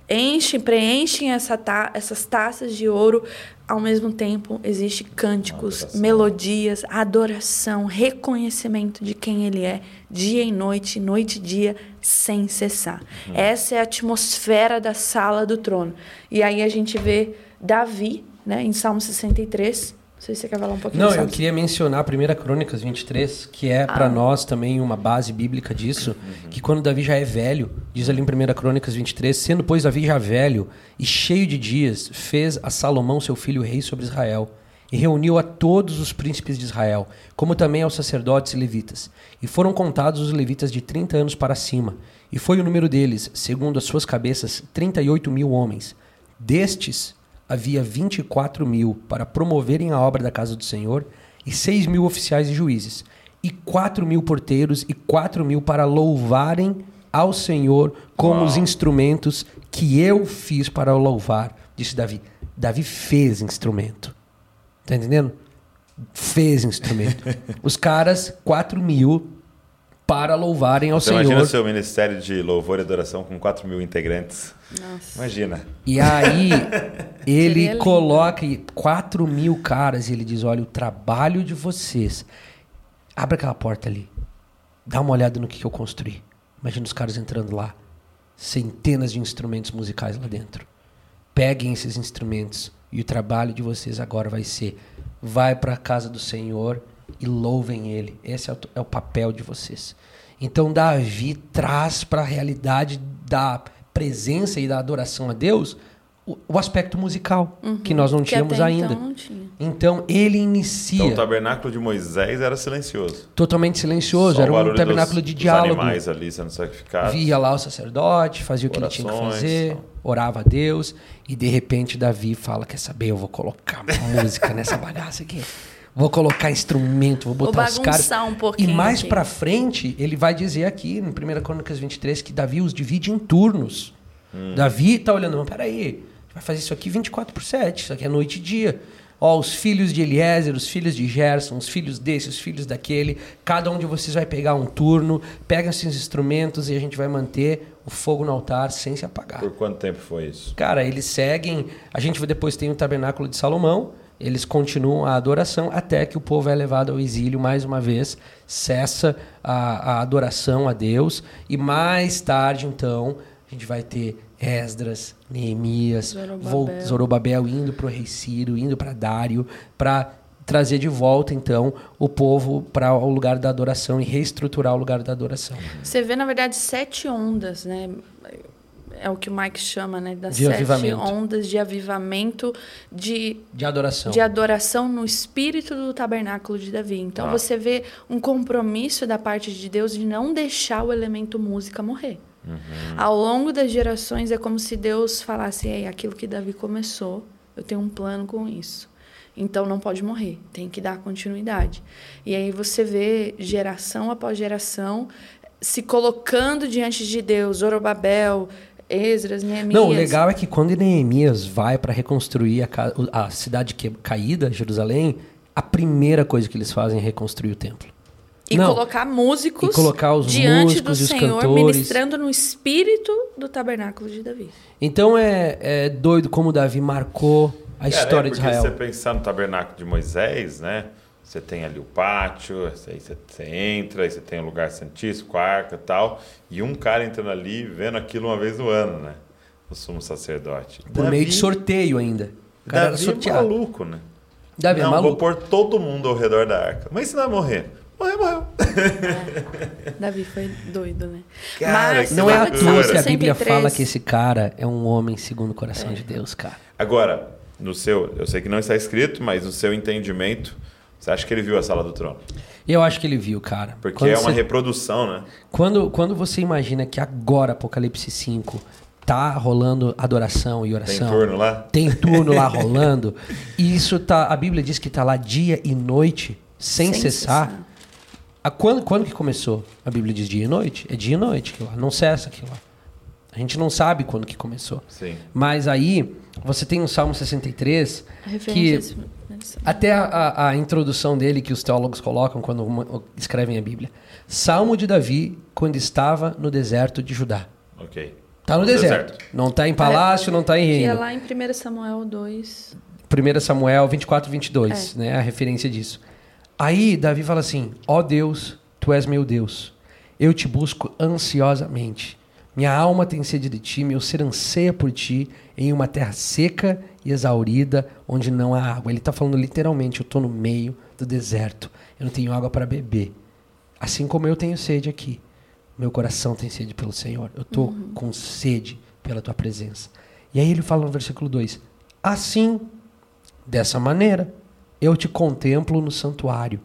enchem, preenchem essa ta essas taças de ouro. Ao mesmo tempo, existe cânticos, Adoração. melodias, adoração, reconhecimento de quem Ele é, dia e noite, noite e dia, sem cessar. Essa é a atmosfera da sala do trono. E aí a gente vê Davi, né, em Salmo 63. Não sei se você quer falar um pouquinho Não, eu queria mencionar a 1 Crônicas 23, que é para Ah. nós também uma base bíblica disso, que quando Davi já é velho, diz ali em 1 Crônicas 23, sendo pois Davi já velho e cheio de dias, fez a Salomão seu filho rei sobre Israel, e reuniu a todos os príncipes de Israel, como também aos sacerdotes e levitas. E foram contados os levitas de 30 anos para cima, e foi o número deles, segundo as suas cabeças, 38 mil homens. Destes, havia 24 mil para promoverem a obra da casa do Senhor, e 6 mil oficiais e juízes, e 4 mil porteiros, e 4 mil para louvarem ao Senhor com Uau. os instrumentos que eu fiz para o louvar, disse Davi. Davi fez instrumento. Tá entendendo? Fez instrumento. Os caras, 4 mil, para louvarem ao Você Senhor. imagina o seu ministério de louvor e adoração com 4 mil integrantes. Nossa. Imagina. E aí ele coloca 4 mil caras e ele diz: olha, o trabalho de vocês. Abre aquela porta ali. Dá uma olhada no que, que eu construí. Imagina os caras entrando lá. Centenas de instrumentos musicais lá dentro. Peguem esses instrumentos e o trabalho de vocês agora vai ser: vai para a casa do Senhor e louvem Ele. Esse é o, é o papel de vocês. Então Davi traz para a realidade da presença e da adoração a Deus o, o aspecto musical que nós não Que tínhamos ainda. Então não tinha. Então ele inicia Então o tabernáculo de Moisés era silencioso. totalmente silencioso, Só era um tabernáculo dos- de diálogo. animais ali sendo sacrificados. Via lá o sacerdote, fazia o que ele tinha que Orações, fazer, orava a Deus, e de repente Davi fala: Quer saber? Eu vou colocar música nessa bagaça aqui. Vou colocar instrumento, vou botar os caras. um e pouquinho mais aqui. pra frente, ele vai dizer aqui, em 1 Crônicas 23, que Davi os divide em turnos. Hum. Davi tá olhando, mas peraí, a gente vai fazer isso aqui 24 por 7, isso aqui é noite e dia. Ó, os filhos de Eliezer, os filhos de Gerson, os filhos desse, os filhos daquele, cada um de vocês vai pegar um turno, pega esses instrumentos e a gente vai manter o fogo no altar sem se apagar. Por quanto tempo foi isso? Cara, eles seguem. A gente depois tem o tabernáculo de Salomão. Eles continuam a adoração até que o povo é levado ao exílio mais uma vez, cessa a, a adoração a Deus e mais tarde então a gente vai ter Esdras, Neemias, Zorobabel. Zorobabel indo para o rei Ciro, indo para Dário, para trazer de volta então o povo para o lugar da adoração e reestruturar o lugar da adoração. Você vê, na verdade, sete ondas, né? É o que o Mike chama, né? Das De sete avivamento. ondas de avivamento de, De adoração. de adoração no espírito do tabernáculo de Davi. Então Ah. você vê um compromisso da parte de Deus de não deixar o elemento música morrer. Ao longo das gerações é como se Deus falasse: Ei, aquilo que Davi começou, eu tenho um plano com isso. Então não pode morrer, tem que dar continuidade. E aí você vê geração após geração se colocando diante de Deus, Zorobabel, Esdras, Neemias. Não, o legal é que quando Neemias vai para reconstruir a, a cidade que- caída, Jerusalém, a primeira coisa que eles fazem é reconstruir o templo. E Não, colocar músicos e colocar os diante músicos do e os Senhor, cantores. ministrando no espírito do tabernáculo de Davi. Então é, é doido como Davi marcou a Cara, história é de Israel. Se você pensar no tabernáculo de Moisés, né? Você tem ali o pátio, aí você, você entra, aí você tem o lugar santíssimo, com a arca e tal. E um cara entrando ali, vendo aquilo uma vez no ano, né? O sumo sacerdote. Por meio de sorteio ainda. O cara era Davi é maluco, né? Davi é não, vou maluco. pôr todo mundo ao redor da arca. Mas se não vai morrer? Morreu, morreu. Davi foi doido, né? Cara, que Não é à toa que a Bíblia 63, fala que esse cara é um homem segundo o coração É. de Deus, cara. Agora, no seu, eu sei que não está escrito, mas no seu entendimento, você acha que ele viu a sala do trono? Eu acho que ele viu, cara. Porque Quando é uma você- reprodução, né? Quando, quando você imagina que agora, Apocalipse 5, tá rolando adoração e Tem oração. turno lá? Tem turno lá rolando. E isso tá. A Bíblia diz que tá lá dia e noite, sem, Sem cessar. cessar. A quando, quando que começou? A Bíblia diz dia e noite? É dia e noite aquilo lá. Não cessa aquilo lá. A gente não sabe quando que começou. Sim. Mas aí, você tem o Salmo 63, A que até a, a- a introdução dele que os teólogos colocam quando uma- escrevem a Bíblia. Salmo de Davi quando estava no deserto de Judá. Ok. Tá no No deserto. deserto. Não tá em palácio, não tá em Que é reino. lá em 1 Samuel 2. 1 Samuel 24, 22, né? A referência disso. Aí Davi fala assim: Ó Deus, tu és meu Deus. Eu te busco ansiosamente. Minha alma tem sede de ti, meu ser anseia por ti em uma terra seca e exaurida, onde não há água. Ele está falando literalmente: eu estou no meio do deserto. Eu não tenho água para beber. Assim como eu tenho sede aqui. Meu coração tem sede pelo Senhor. Eu estou com sede pela tua presença. E aí ele fala no versículo 2: Assim, dessa maneira, eu te contemplo no santuário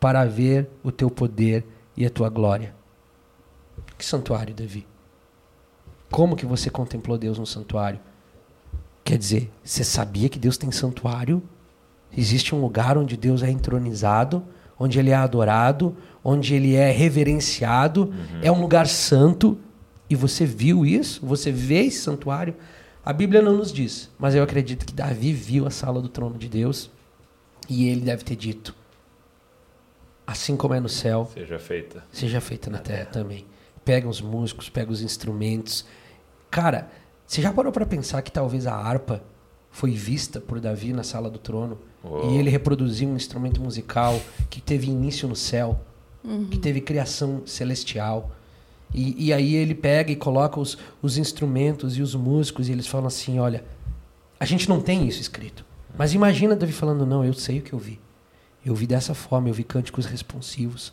para ver o teu poder e a tua glória. Que santuário, Davi? Como que você contemplou Deus no santuário? Quer dizer, você sabia que Deus tem santuário? Existe um lugar onde Deus é entronizado, onde ele é adorado, onde ele é reverenciado, é um lugar santo. E você viu isso? Você vê esse santuário? A Bíblia não nos diz, mas eu acredito que Davi viu a sala do trono de Deus e ele deve ter dito: assim como é no céu, Seja feita. seja feita na terra também. Pega os músicos, pega os instrumentos. Cara, você já parou para pensar que talvez a harpa foi vista por Davi na sala do trono Uou. e ele reproduziu um instrumento musical que teve início no céu, que teve criação celestial. E, e aí ele pega e coloca os, os instrumentos e os músicos e eles falam assim, olha, a gente não tem isso escrito. Mas imagina Davi falando, não, eu sei o que eu vi. Eu vi dessa forma, eu vi cânticos responsivos.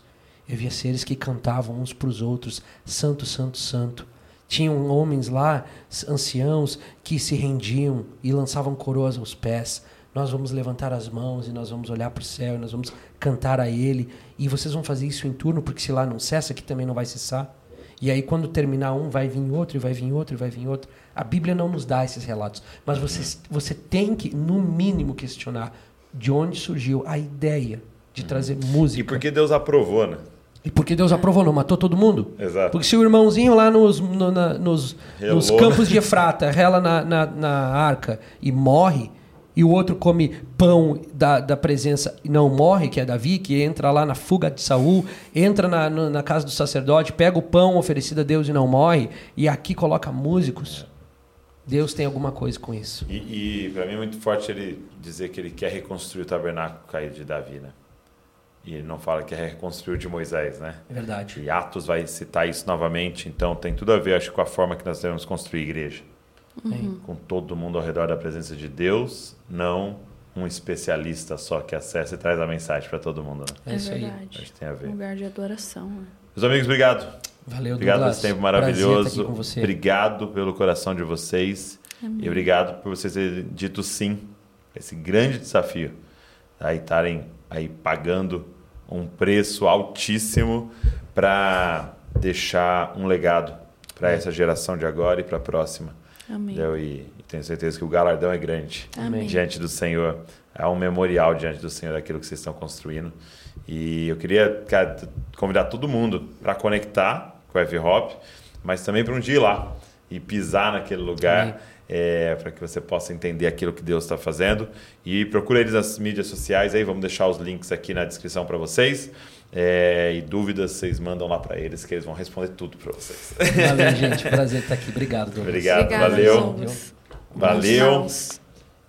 Eu via seres que cantavam uns para os outros, santo, santo, santo. Tinham homens lá, anciãos, que se rendiam e lançavam coroas aos pés. Nós vamos levantar as mãos e nós vamos olhar para o céu e nós vamos cantar a Ele. E vocês vão fazer isso em turno, porque se lá não cessa, aqui também não vai cessar. E aí, quando terminar um, vai vir outro, e vai vir outro, e vai vir outro. A Bíblia não nos dá esses relatos. Mas você, você tem que, no mínimo, questionar de onde surgiu a ideia de trazer música. E porque Deus aprovou, né? E porque Deus aprovou, não matou todo mundo? Exato. Porque se o irmãozinho lá nos, no- na- nos, nos campos de Efrata rela na, na, na arca e morre, e o outro come pão da, da presença e não morre, que é Davi, que entra lá na fuga de Saul, entra na, na casa do sacerdote, pega o pão oferecido a Deus e não morre, e aqui coloca músicos. Deus tem alguma coisa com isso. E, e para mim é muito forte ele dizer que ele quer reconstruir o tabernáculo caído de Davi, né? E ele não fala que é reconstruir o de Moisés, né? É verdade. E Atos vai citar isso novamente, então tem tudo a ver, acho, com a forma que nós devemos construir igreja. Com todo mundo ao redor da presença de Deus, não um especialista só que acessa e traz a mensagem para todo mundo. Né? É, isso aí. verdade. Acho que tem a Um ver. lugar de adoração. né? Meus amigos, obrigado. Valeu, Obrigado por Douglas. esse tempo maravilhoso. aqui com você. Obrigado pelo coração de vocês. E obrigado por vocês terem dito sim a esse grande desafio. Aí estarem aí pagando um preço altíssimo para deixar um legado para essa geração de agora e para a próxima. Amém. E, e tenho certeza que o galardão é grande Amém. diante do Senhor. É um memorial diante do Senhor daquilo que vocês estão construindo. E eu queria cara, convidar todo mundo para conectar com o F-Hop, mas também para um dia ir lá e pisar naquele lugar. É, para que você possa entender aquilo que Deus está fazendo. E procura eles nas mídias sociais aí, vamos deixar os links aqui na descrição para vocês. É, e dúvidas vocês mandam lá para eles, que eles vão responder tudo para vocês. Valeu, gente. Prazer estar aqui. Obrigado, Douglas. Obrigado, Obrigada, valeu. Valeu.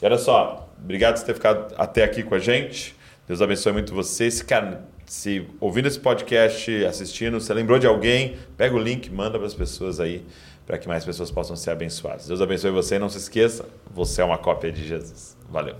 E olha só, obrigado por ter ficado até aqui com a gente. Deus abençoe muito você. Se, cara, se ouvindo esse podcast, assistindo, você lembrou de alguém, pega o link, manda para as pessoas aí, para que mais pessoas possam ser abençoadas. Deus abençoe você e não se esqueça, você é uma cópia de Jesus. Valeu.